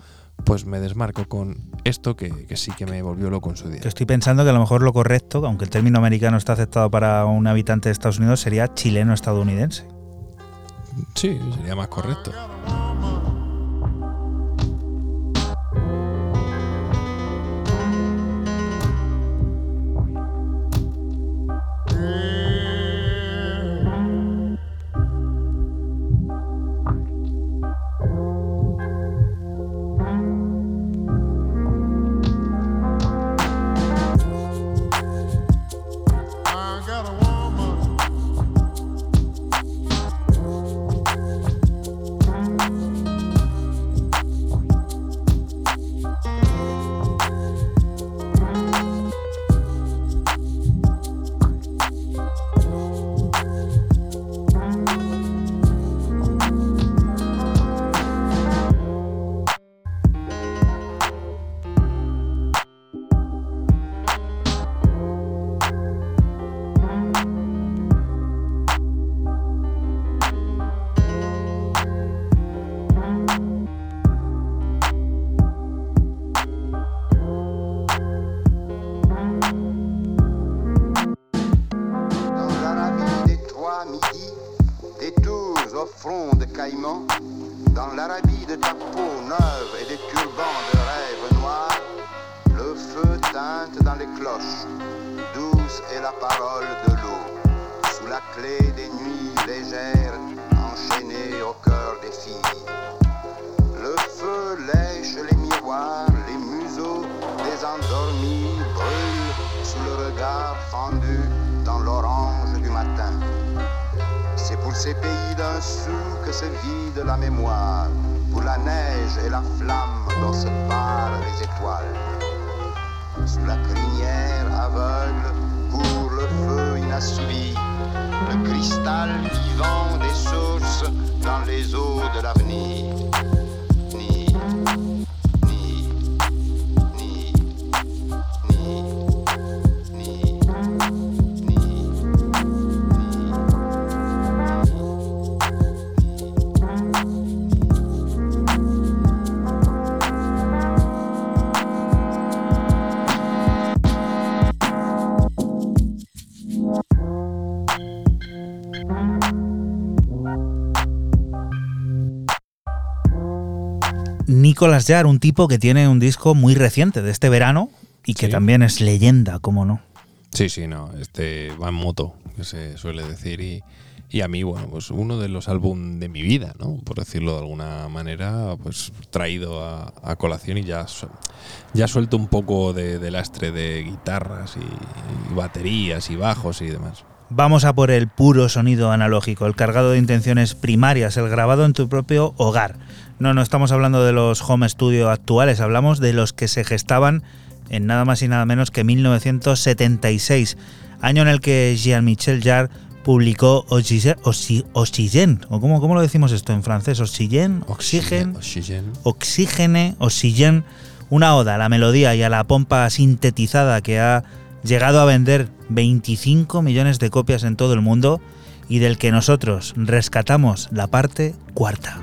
pues me desmarco con esto que, que sí que me volvió loco en su día. Que estoy pensando que a lo mejor lo correcto, aunque el término americano está aceptado para un habitante de Estados Unidos, sería chileno-estadounidense. Sí, sería más correcto. Nicolas Jarre, un tipo que tiene un disco muy reciente de este verano y que Sí. también es leyenda, como no. Sí, sí, no. Este va en moto, que se suele decir. Y, y a mí, bueno, pues uno de los álbum de mi vida, ¿no? Por decirlo de alguna manera, pues traído a, a colación y ya, ya suelto un poco de, de lastre de guitarras y, y baterías y bajos y demás. Vamos a por el puro sonido analógico, el cargado de intenciones primarias, el grabado en tu propio hogar. No, no estamos hablando de los home studio actuales, hablamos de los que se gestaban en nada más y nada menos que 1976, año en el que Jean-Michel Jarre publicó Oxygen, Oxy- Oxygen, o cómo, cómo lo decimos esto en francés, Oxygen, Oxygen, Oxygen. Oxígene, Oxygen, una oda a la melodía y a la pompa sintetizada que ha llegado a vender 25 millones de copias en todo el mundo y del que nosotros rescatamos la parte cuarta.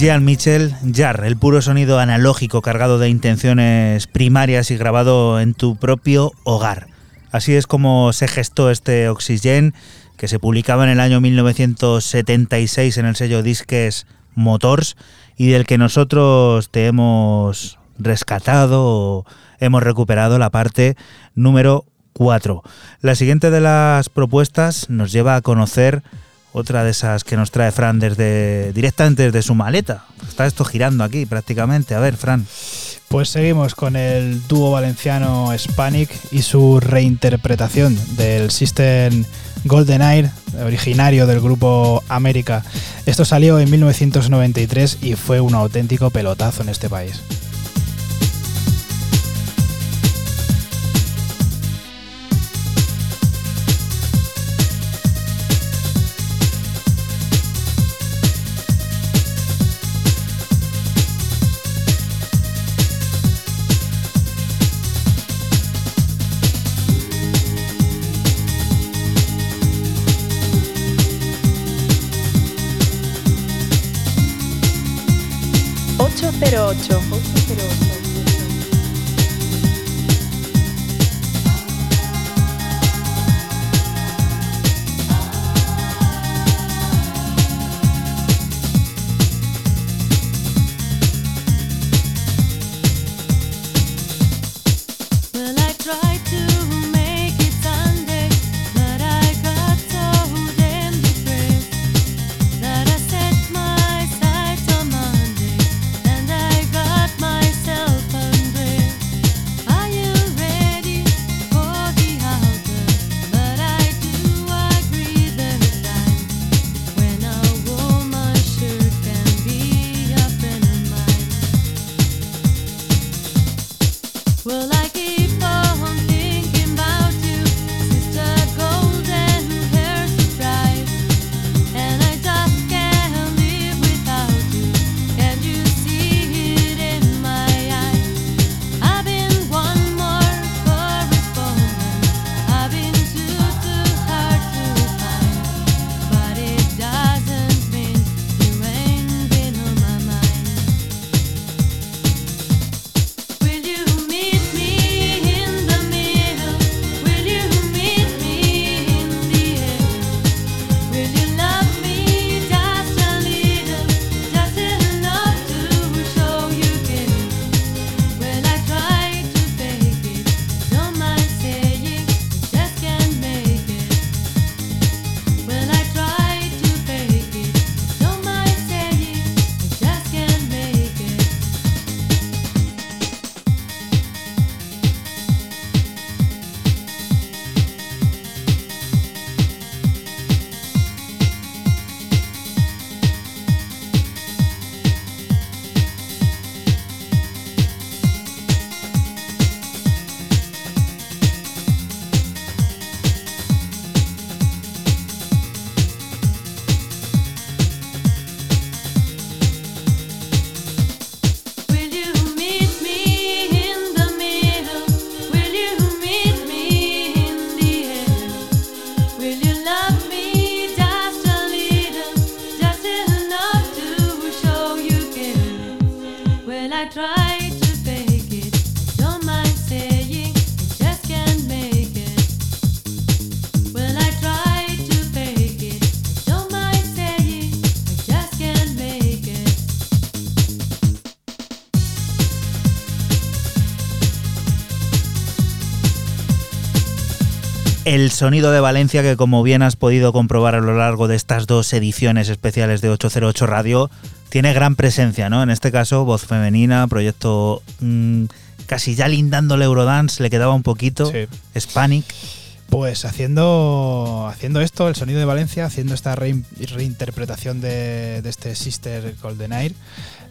Jean Michel Jarre, el puro sonido analógico cargado de intenciones primarias y grabado en tu propio hogar. Así es como se gestó este Oxygen, que se publicaba en el año 1976 en el sello Disques Motors y del que nosotros te hemos rescatado o hemos recuperado la parte número 4. La siguiente de las propuestas nos lleva a conocer otra de esas que nos trae Fran desde directamente desde su maleta. Está esto girando aquí prácticamente. A ver, Fran. Pues seguimos con el dúo valenciano Hispanic y su reinterpretación del System Golden Air, originario del grupo América. Esto salió en 1993 y fue un auténtico pelotazo en este país. El sonido de Valencia que como bien has podido comprobar a lo largo de estas dos ediciones especiales de 808 Radio, tiene gran presencia, ¿no? En este caso, voz femenina, proyecto mm, casi ya lindando el Eurodance, le quedaba un poquito. Sí. Spanic. Pues haciendo, haciendo esto, el sonido de Valencia, haciendo esta rein- reinterpretación de, de este Sister Golden Air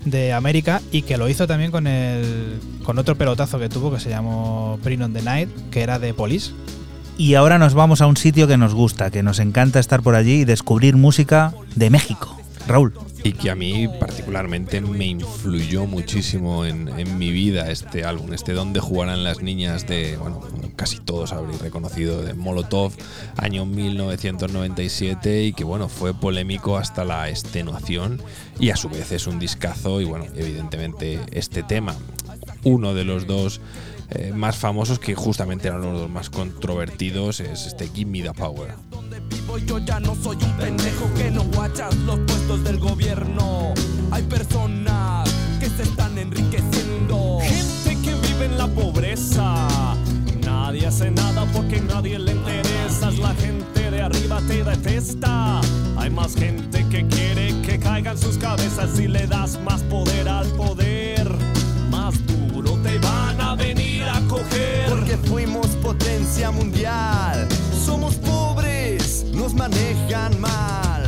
de América y que lo hizo también con el con otro pelotazo que tuvo que se llamó Bring on the Night, que era de Police. Y ahora nos vamos a un sitio que nos gusta, que nos encanta estar por allí y descubrir música de México. Raúl. Y que a mí particularmente me influyó muchísimo en, mi vida este álbum, este Donde jugarán las niñas de, bueno, casi todos habréis reconocido, de Molotov, año 1997 y que bueno, fue polémico hasta la extenuación y a su vez es un discazo y bueno, evidentemente este tema, uno de los dos eh, más famosos que justamente eran los dos más controvertidos es este Give Me the Power. yo ya no soy un pendejo que no guachas los puestos del gobierno. Hay personas que se están enriqueciendo. Gente que vive en la pobreza. Nadie hace nada porque nadie le interesas. La gente de arriba te detesta. Hay más gente que quiere que caigan sus cabezas si le das más poder al poder. Venir a coger. Porque fuimos potencia mundial. Somos pobres, nos manejan mal.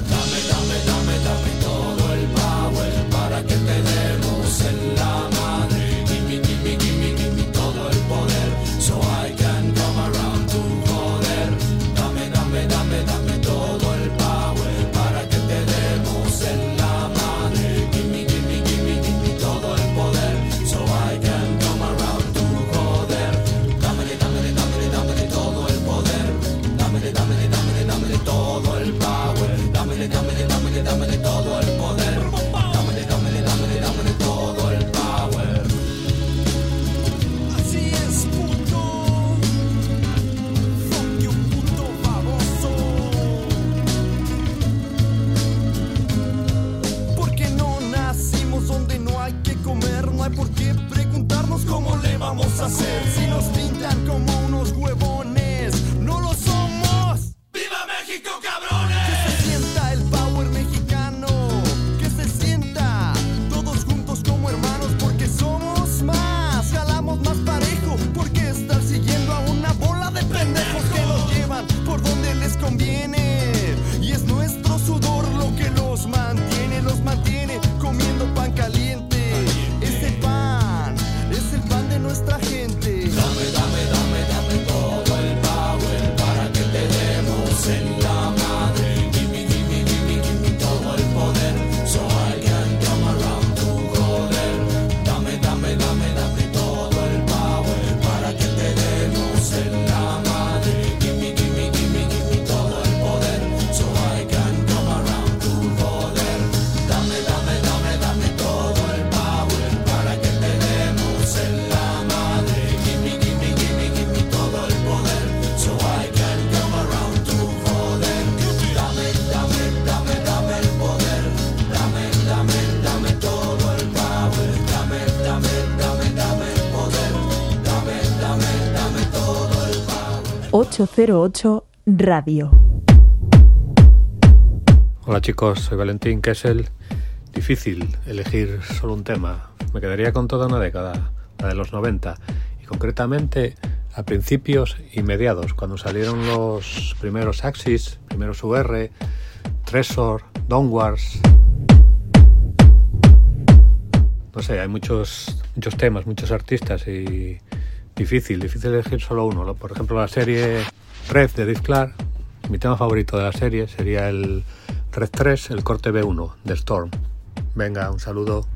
808 Radio. Hola chicos, soy Valentín Kessel. Difícil elegir solo un tema. Me quedaría con toda una década, la de los 90, y concretamente a principios y mediados, cuando salieron los primeros Axis, primeros UR, Tresor, Downwards. No sé, hay muchos, muchos temas, muchos artistas y difícil, difícil elegir solo uno. ¿no? Por ejemplo, la serie Red de Dick Clark, mi tema favorito de la serie sería el Red 3, el corte B1 de Storm. Venga, un saludo.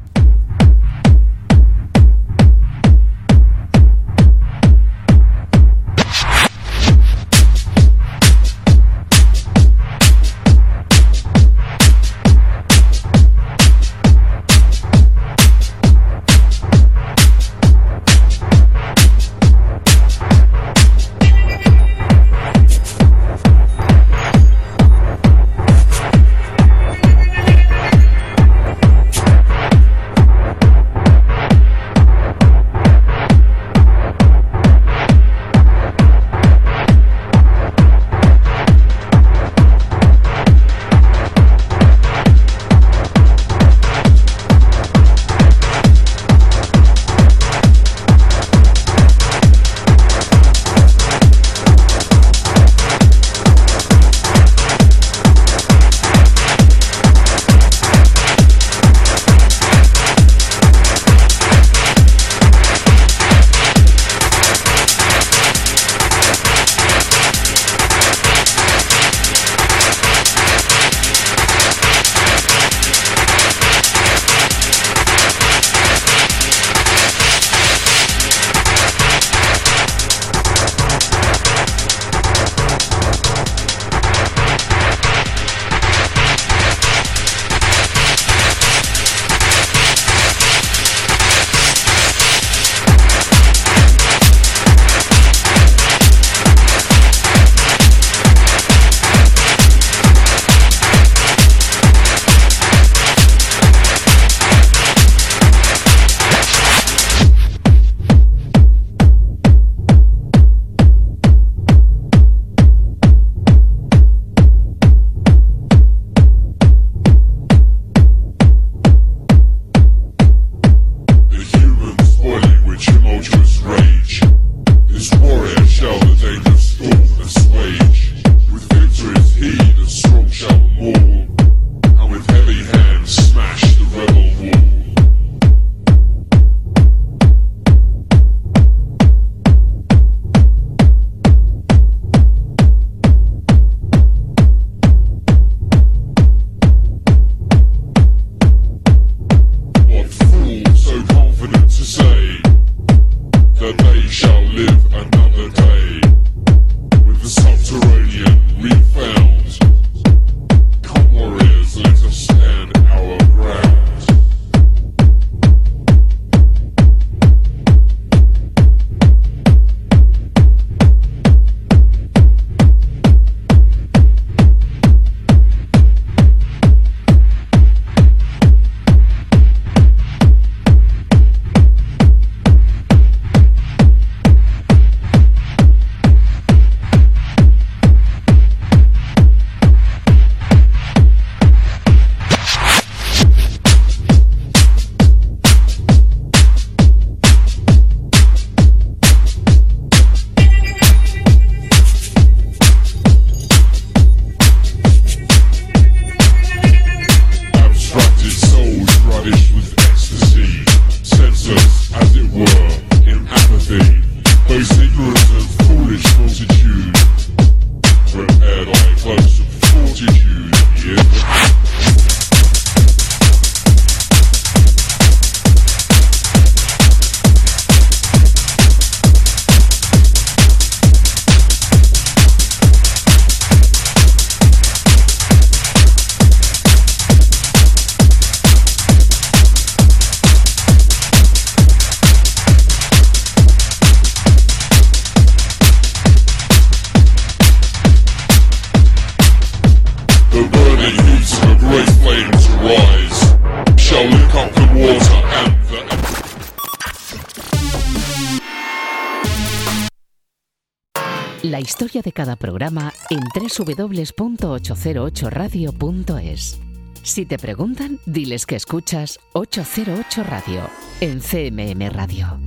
www.808radio.es. Si te preguntan, diles que escuchas 808 Radio en CMM Radio.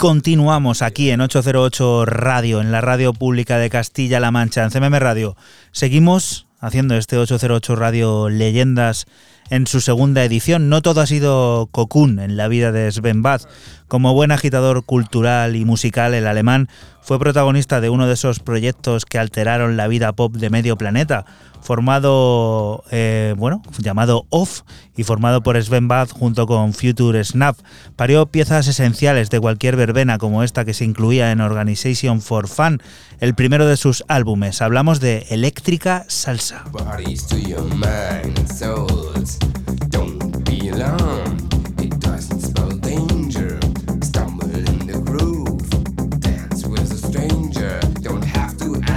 Continuamos aquí en 808 Radio, en la radio pública de Castilla-La Mancha, en CMM Radio. Seguimos haciendo este 808 Radio Leyendas en su segunda edición. No todo ha sido Cocoon en la vida de Sven Bad. Como buen agitador cultural y musical, el alemán fue protagonista de uno de esos proyectos que alteraron la vida pop de medio planeta, formado, eh, bueno, llamado Off y formado por Sven Bad junto con Future Snap. Parió piezas esenciales de cualquier verbena como esta que se incluía en Organization for Fun, el primero de sus álbumes. Hablamos de Eléctrica Salsa.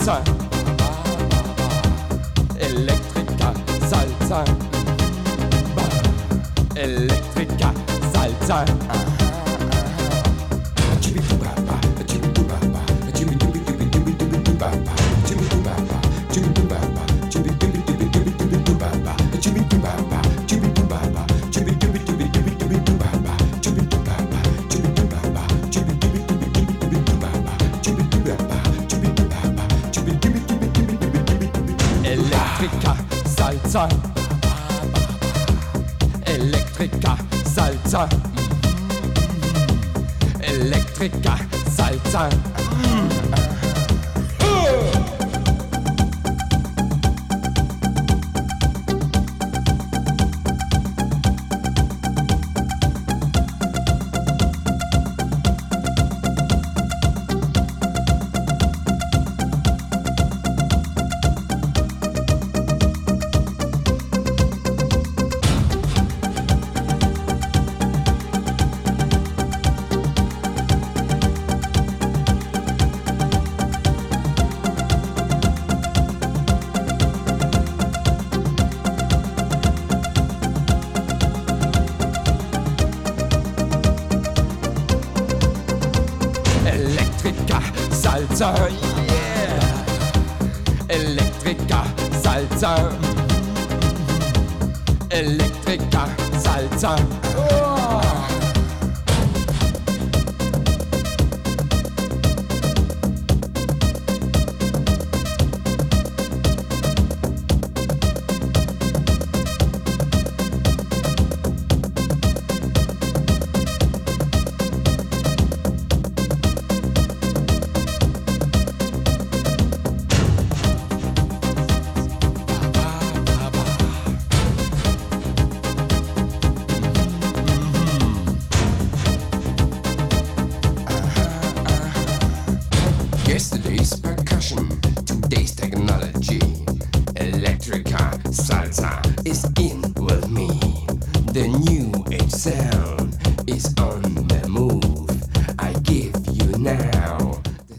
salsa. Electrica salsa. Electrica salsa. Salsa. Electrica salsa. Electrica salsa.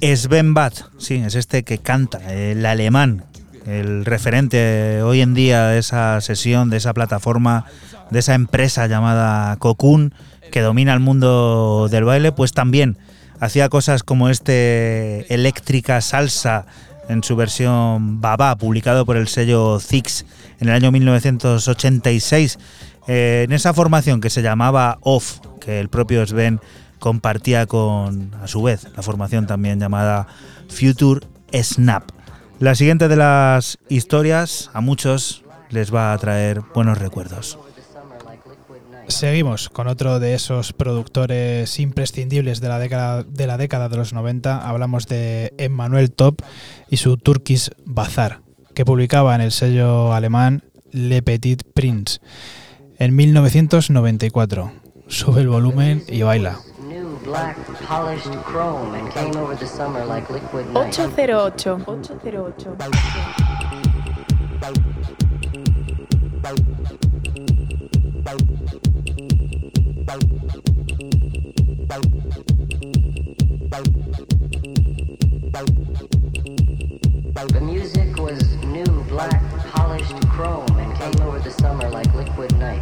Sven Bad, sí, es este que canta, el alemán, el referente hoy en día de esa sesión, de esa plataforma, de esa empresa llamada Cocoon, que domina el mundo del baile, pues también hacía cosas como este Eléctrica Salsa en su versión Baba, publicado por el sello Zix en el año 1986, eh, en esa formación que se llamaba Off, que el propio Sven compartía con, a su vez, la formación también llamada Future Snap. La siguiente de las historias a muchos les va a traer buenos recuerdos. Seguimos con otro de esos productores imprescindibles de la década de, la década de los 90. Hablamos de Emmanuel Top y su Turkish Bazar, que publicaba en el sello alemán Le Petit Prince en 1994. Sube el volumen y baila. Black polished chrome and came over the summer like liquid night. 808. 808. The music was new black polished chrome and came over the summer like liquid night.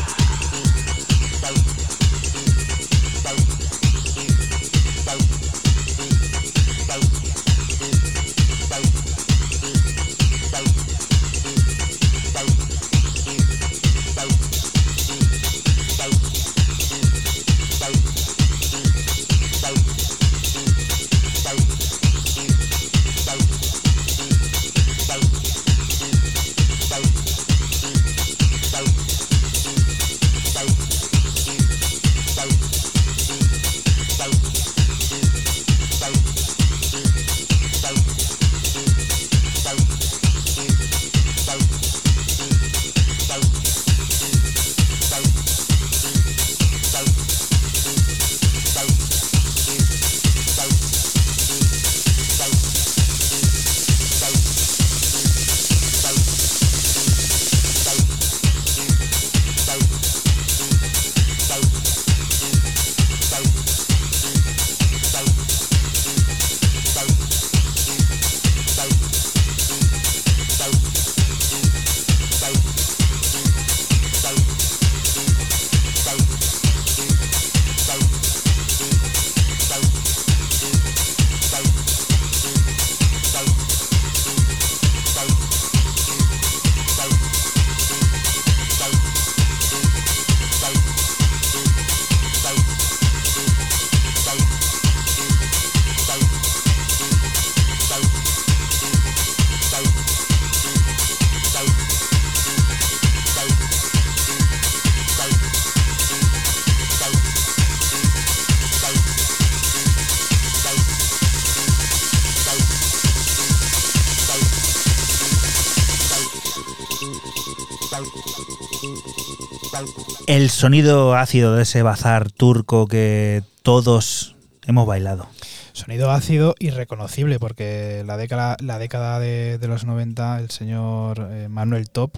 El sonido ácido de ese bazar turco que todos hemos bailado. Sonido ácido y reconocible, porque la década, la década de, de los 90, el señor eh, Manuel Top,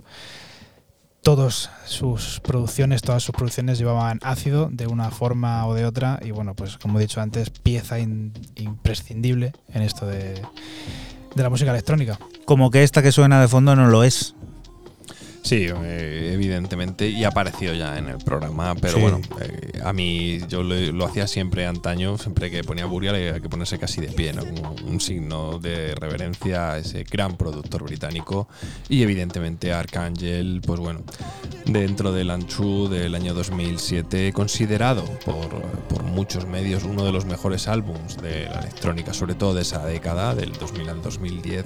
todas sus producciones, todas sus producciones llevaban ácido de una forma o de otra, y bueno, pues como he dicho antes, pieza in- imprescindible en esto de, de la música electrónica. Como que esta que suena de fondo no lo es. Sí, eh, evidentemente, y ha aparecido ya en el programa, pero Sí. bueno, eh, a mí yo lo, lo hacía siempre antaño, siempre que ponía Burial había que ponerse casi de pie, ¿no? como un signo de reverencia a ese gran productor británico y evidentemente Arcángel, pues bueno, dentro del Untrue del año 2007, considerado por, por muchos medios uno de los mejores álbums de la electrónica, sobre todo de esa década, del 2000 al 2010,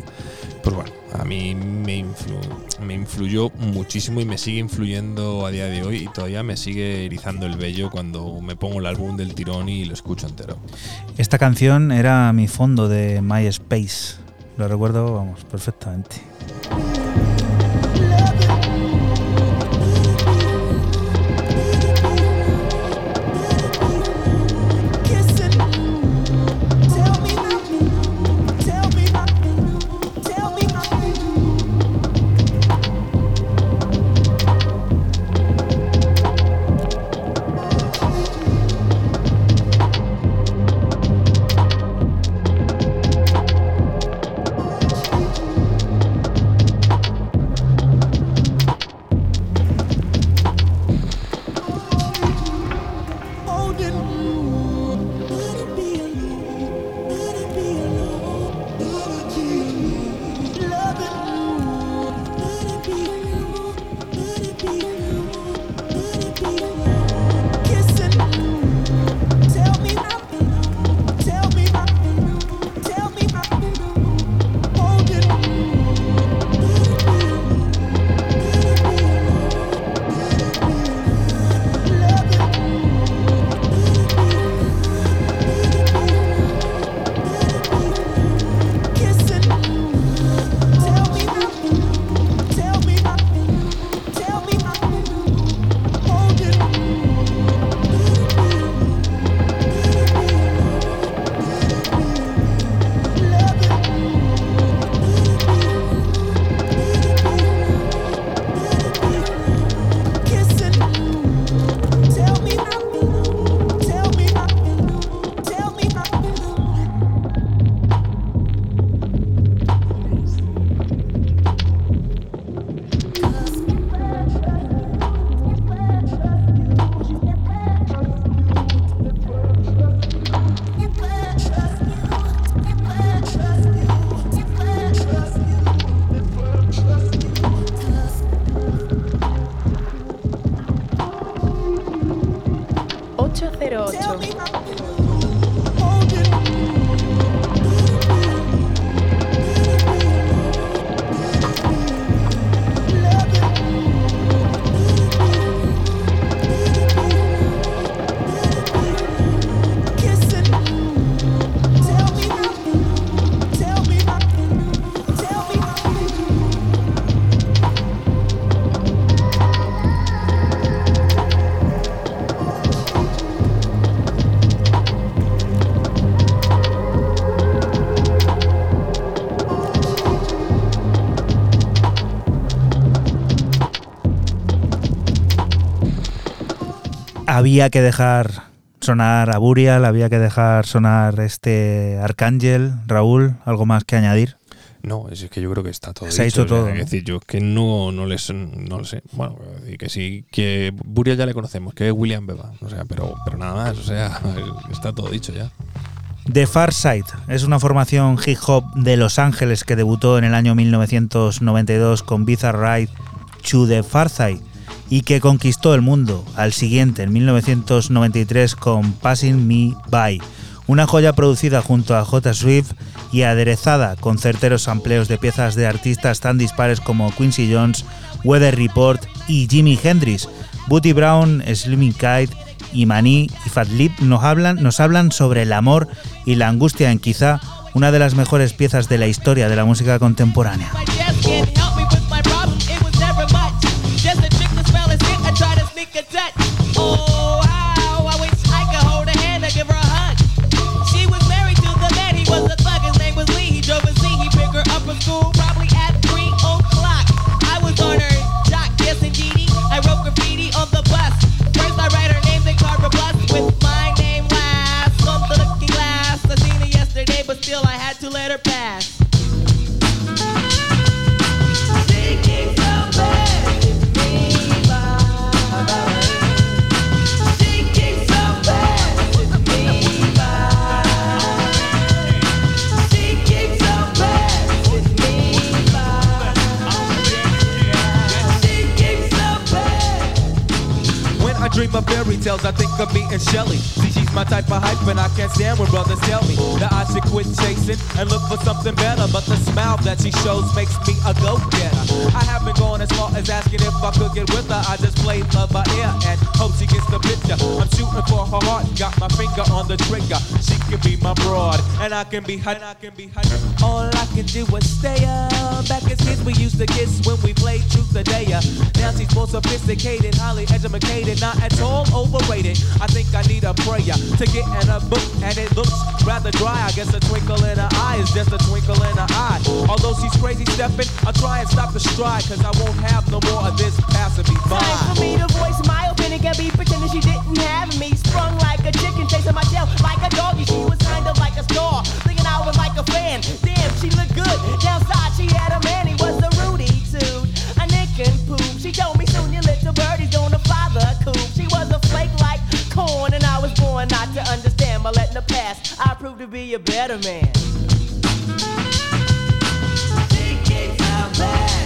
pues bueno, a mí me, influ- me influyó muchísimo y me sigue influyendo a día de hoy y todavía me sigue erizando el vello cuando me pongo el álbum del tirón y lo escucho entero. Esta canción era mi fondo de MySpace. Lo recuerdo, vamos, perfectamente. Había que dejar sonar a Burial, había que dejar sonar este Arcángel, Raúl, ¿algo más que añadir? No, es que yo creo que está todo Se ha dicho, dicho o sea, todo, Es decir, yo es que no, no les no lo sé. Bueno, que sí, que Burial ya le conocemos, que es William Beba. O sea, pero, pero nada más, o sea, *laughs* está todo dicho ya. The Far Side es una formación hip hop de Los Ángeles que debutó en el año 1992 con Bizarre Ride to the Far Side y que conquistó el mundo al siguiente en 1993 con Passing Me By, una joya producida junto a J. Swift y aderezada con certeros amplios de piezas de artistas tan dispares como Quincy Jones, Weather Report y Jimi Hendrix. Booty Brown, Slimming Kite y Maní y Fat Lip nos hablan, nos hablan sobre el amor y la angustia en quizá una de las mejores piezas de la historia de la música contemporánea. And Shelly. My type of hype, and I can't stand when brothers tell me that I should quit chasing and look for something better. But the smile that she shows makes me a go-getter. I haven't gone as far as asking if I could get with her. I just play love by ear and hope she gets the picture. I'm shooting for her heart, got my finger on the trigger. She can be my broad, and I can be and I can be her. All I can do is stay up. Back as kids, we used to kiss when we played truth or dare. Now she's more sophisticated, highly educated, not at all overrated. I think I need a prayer to get in a book, and it looks rather dry. I guess a twinkle in her eye is just a twinkle in her eye. Although she's crazy stepping, I'll try and stop the stride, cause I won't have no more of this passing me by. Time for me to voice my opinion. Can be pretending she didn't have me. Sprung like a chicken, chasing my tail like a doggy. She was kind of like a star, thinking I was like a fan. Damn, she looked good. Downside, she had a man. He was a But letting the past, I proved to be a better man. She kicks out bad.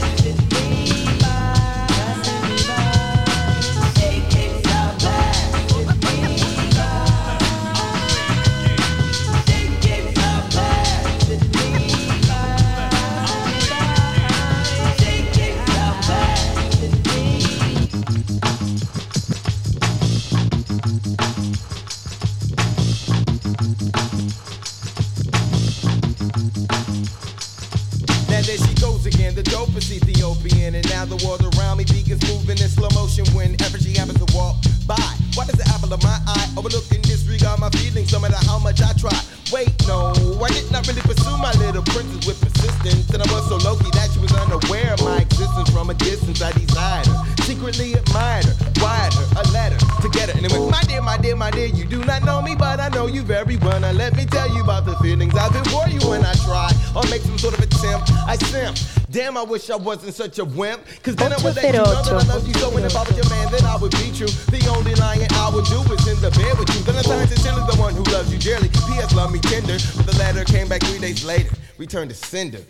The dopest Ethiopian. And now the world around me begins moving in slow motion whenever she happens to walk by. Why does the apple of my eye overlook and disregard my feelings no matter how much I try? Wait, no, I did not really pursue my little princess with persistence. And I was so low key that she was unaware of my existence from a distance. I desired her, secretly admired her, wired her a letter together, get. And it went, my dear, my dear, my dear, you do not know me, but I know you very well. Now let me tell you about the feelings I've been for you when I try or make some sort of attempt. I simp. Damn, I wish I wasn't such a wimp. Cause then I would let you know that I love you so. And if I was your man, then I would be true. The only lying I would do is in the bed with you. Then I signed sincerely the one who loves you dearly. P.S. Love me tender. But the letter came back three days later. Returned to sender.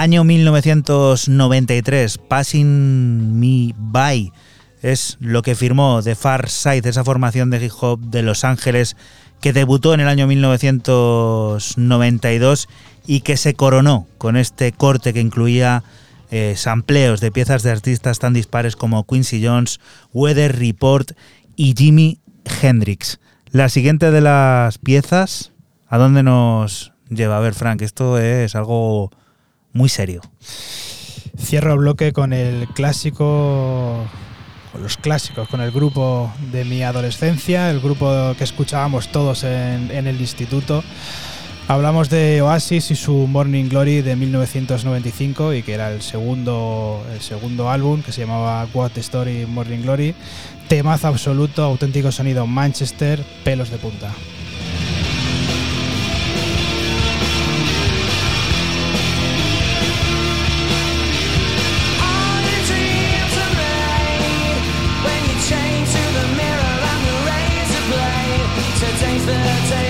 Año 1993, Passing Me By es lo que firmó The Far Side, esa formación de hip hop de Los Ángeles que debutó en el año 1992 y que se coronó con este corte que incluía eh, sampleos de piezas de artistas tan dispares como Quincy Jones, Weather Report y Jimi Hendrix. La siguiente de las piezas, ¿a dónde nos lleva? A ver, Frank, esto es algo muy serio. Cierro bloque con el clásico, con los clásicos, con el grupo de mi adolescencia, el grupo que escuchábamos todos en, en el instituto. Hablamos de Oasis y su Morning Glory de 1995 y que era el segundo, el segundo álbum que se llamaba What the Story Morning Glory. Temazo absoluto, auténtico sonido Manchester, pelos de punta. certain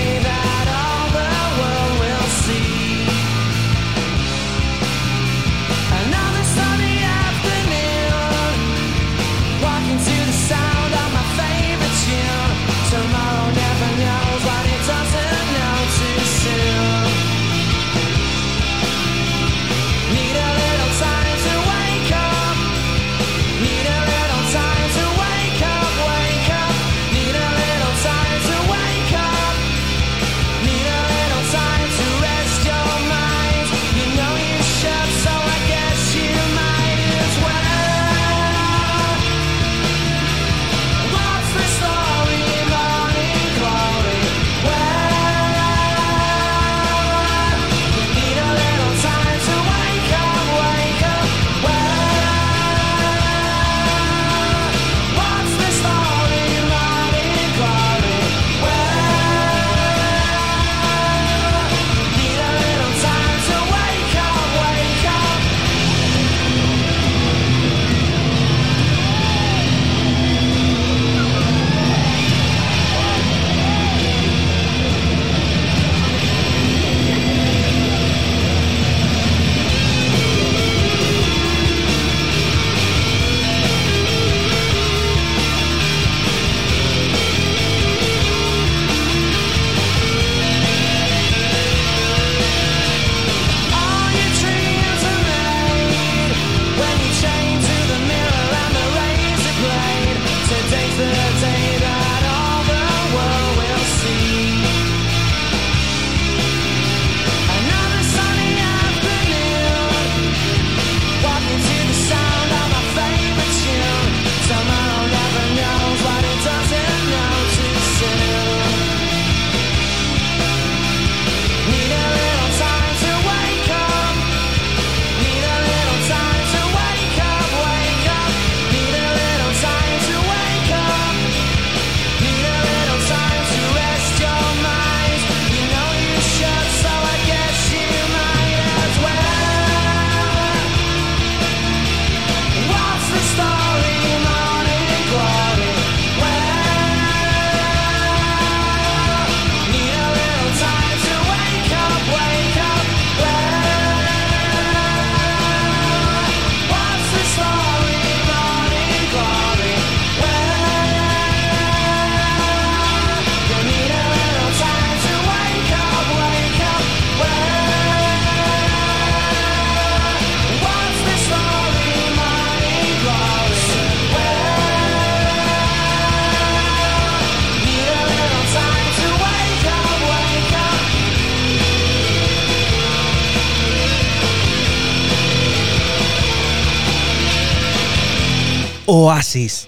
Oasis.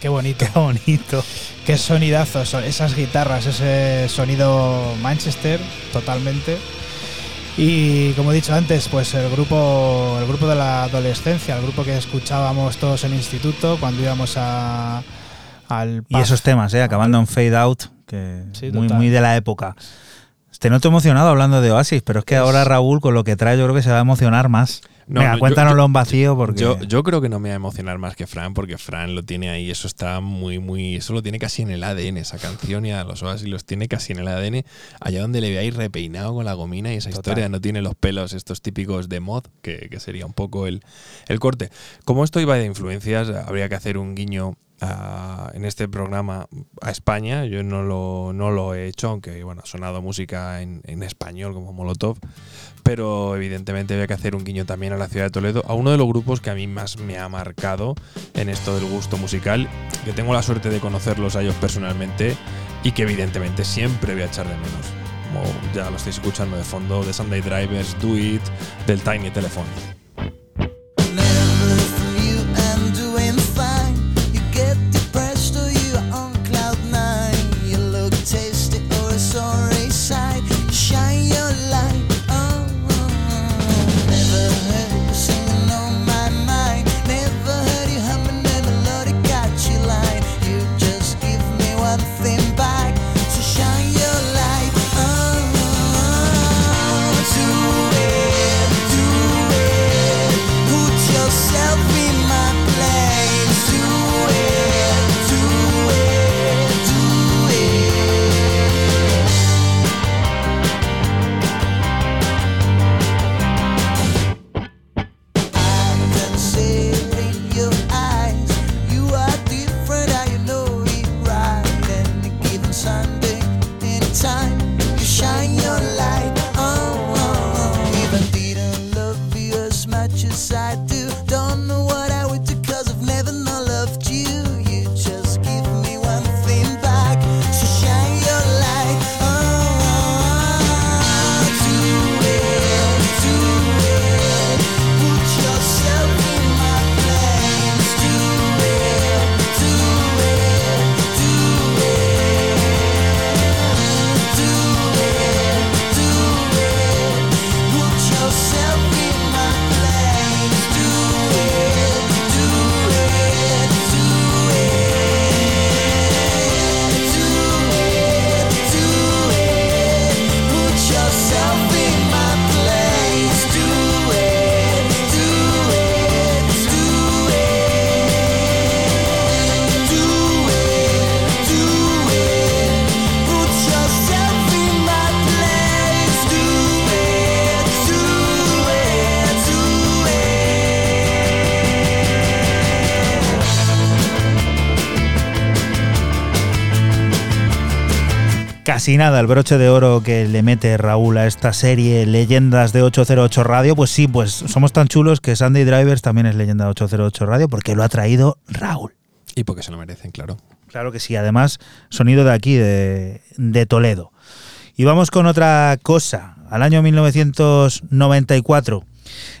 Qué bonito. Qué bonito. Qué sonidazo, son esas guitarras, ese sonido Manchester totalmente. Y como he dicho antes, pues el grupo, el grupo de la adolescencia, el grupo que escuchábamos todos en instituto cuando íbamos a, al Y esos temas, ¿eh? acabando en Fade Out, que Sí, muy, muy de la época. Te noto emocionado hablando de Oasis, pero es que ahora Raúl, con lo que trae, yo creo que se va a emocionar más. No, Venga, no, cuéntanoslo yo- en vacío porque. Yo, yo creo que no me va a emocionar más que Fran, porque Fran lo tiene ahí, eso está muy, muy. Eso lo tiene casi en el ADN, esa canción y a los Oasis los tiene casi en el ADN, allá donde le veáis repeinado con la gomina y esa Total. historia, no tiene los pelos estos típicos de mod, que, que sería un poco el, el corte. Como esto iba de influencias, habría que hacer un guiño en este programa a España. Yo no lo, no lo he hecho, aunque bueno, ha sonado música en, en español como Molotov. Pero evidentemente había que hacer un guiño también a la ciudad de Toledo, a uno de los grupos que a mí más me ha marcado en esto del gusto musical, que tengo la suerte de conocerlos a ellos personalmente y que evidentemente siempre voy a echar de menos. Como ya lo estáis escuchando de fondo, de Sunday Drivers, Do It, del Tiny Telephone. Casi nada, el broche de oro que le mete Raúl a esta serie Leyendas de 808 Radio. Pues sí, pues somos tan chulos que Sunday Drivers también es leyenda de 808 Radio porque lo ha traído Raúl. Y porque se lo merecen, claro. Claro que sí, además, sonido de aquí, de, de Toledo. Y vamos con otra cosa. Al año 1994,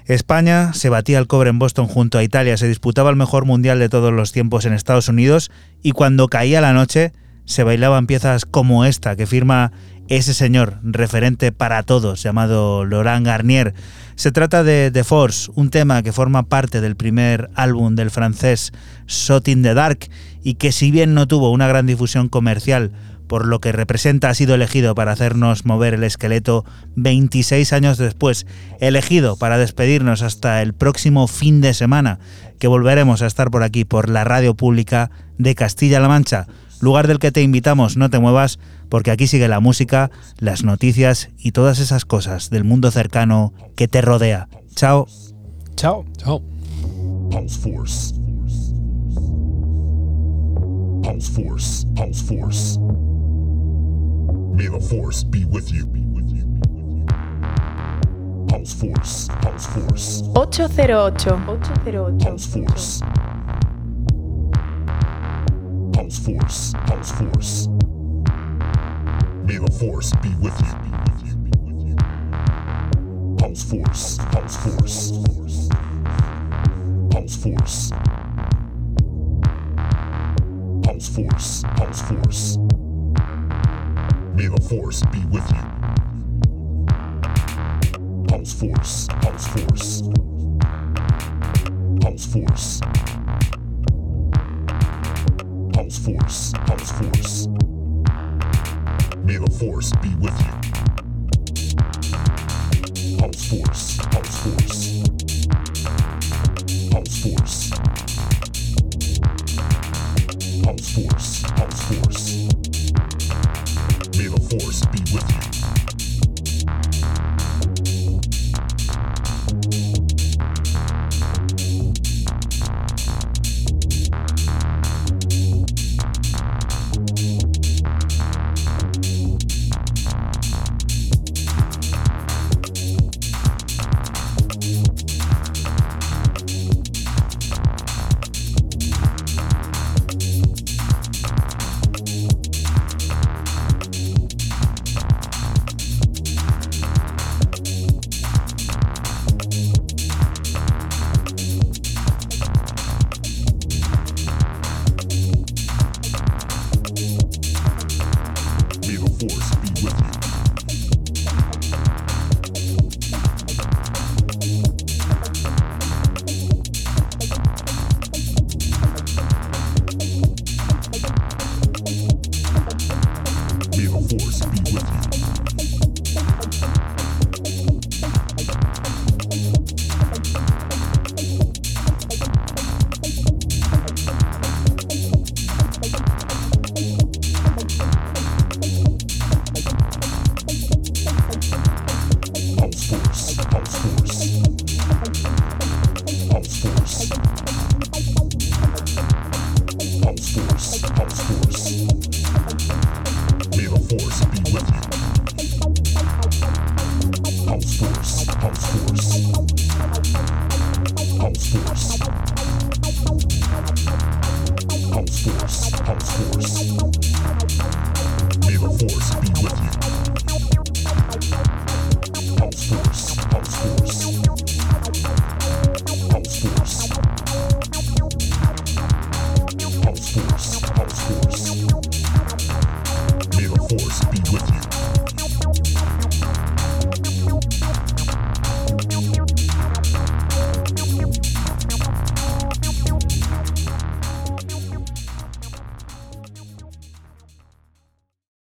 España se batía el cobre en Boston junto a Italia, se disputaba el mejor mundial de todos los tiempos en Estados Unidos y cuando caía la noche se bailaban piezas como esta que firma ese señor, referente para todos, llamado Laurent Garnier. Se trata de The Force, un tema que forma parte del primer álbum del francés Shot in the Dark y que si bien no tuvo una gran difusión comercial, por lo que representa ha sido elegido para hacernos mover el esqueleto 26 años después, elegido para despedirnos hasta el próximo fin de semana, que volveremos a estar por aquí, por la radio pública de Castilla-La Mancha, lugar del que te invitamos, no te muevas, porque aquí sigue la música, las noticias y todas esas cosas del mundo cercano que te rodea. Chao. Chao. Chao. Pulse Force. Pulse Force. Pulse Force. May the Force be with you. Pulse Force. Pulse Force. 808. 808. Pulse Force. Pulse Force. Pulse Force. May the Force be with you. Pulse Force. Pulse Force. Pulse Force. House Force, House Force. May the Force be with you. House Force, House Force. House Force. House Force, House Force. May the Force be with you. House Force, House Force. House Force. House Force, House Force. May the Force be with you.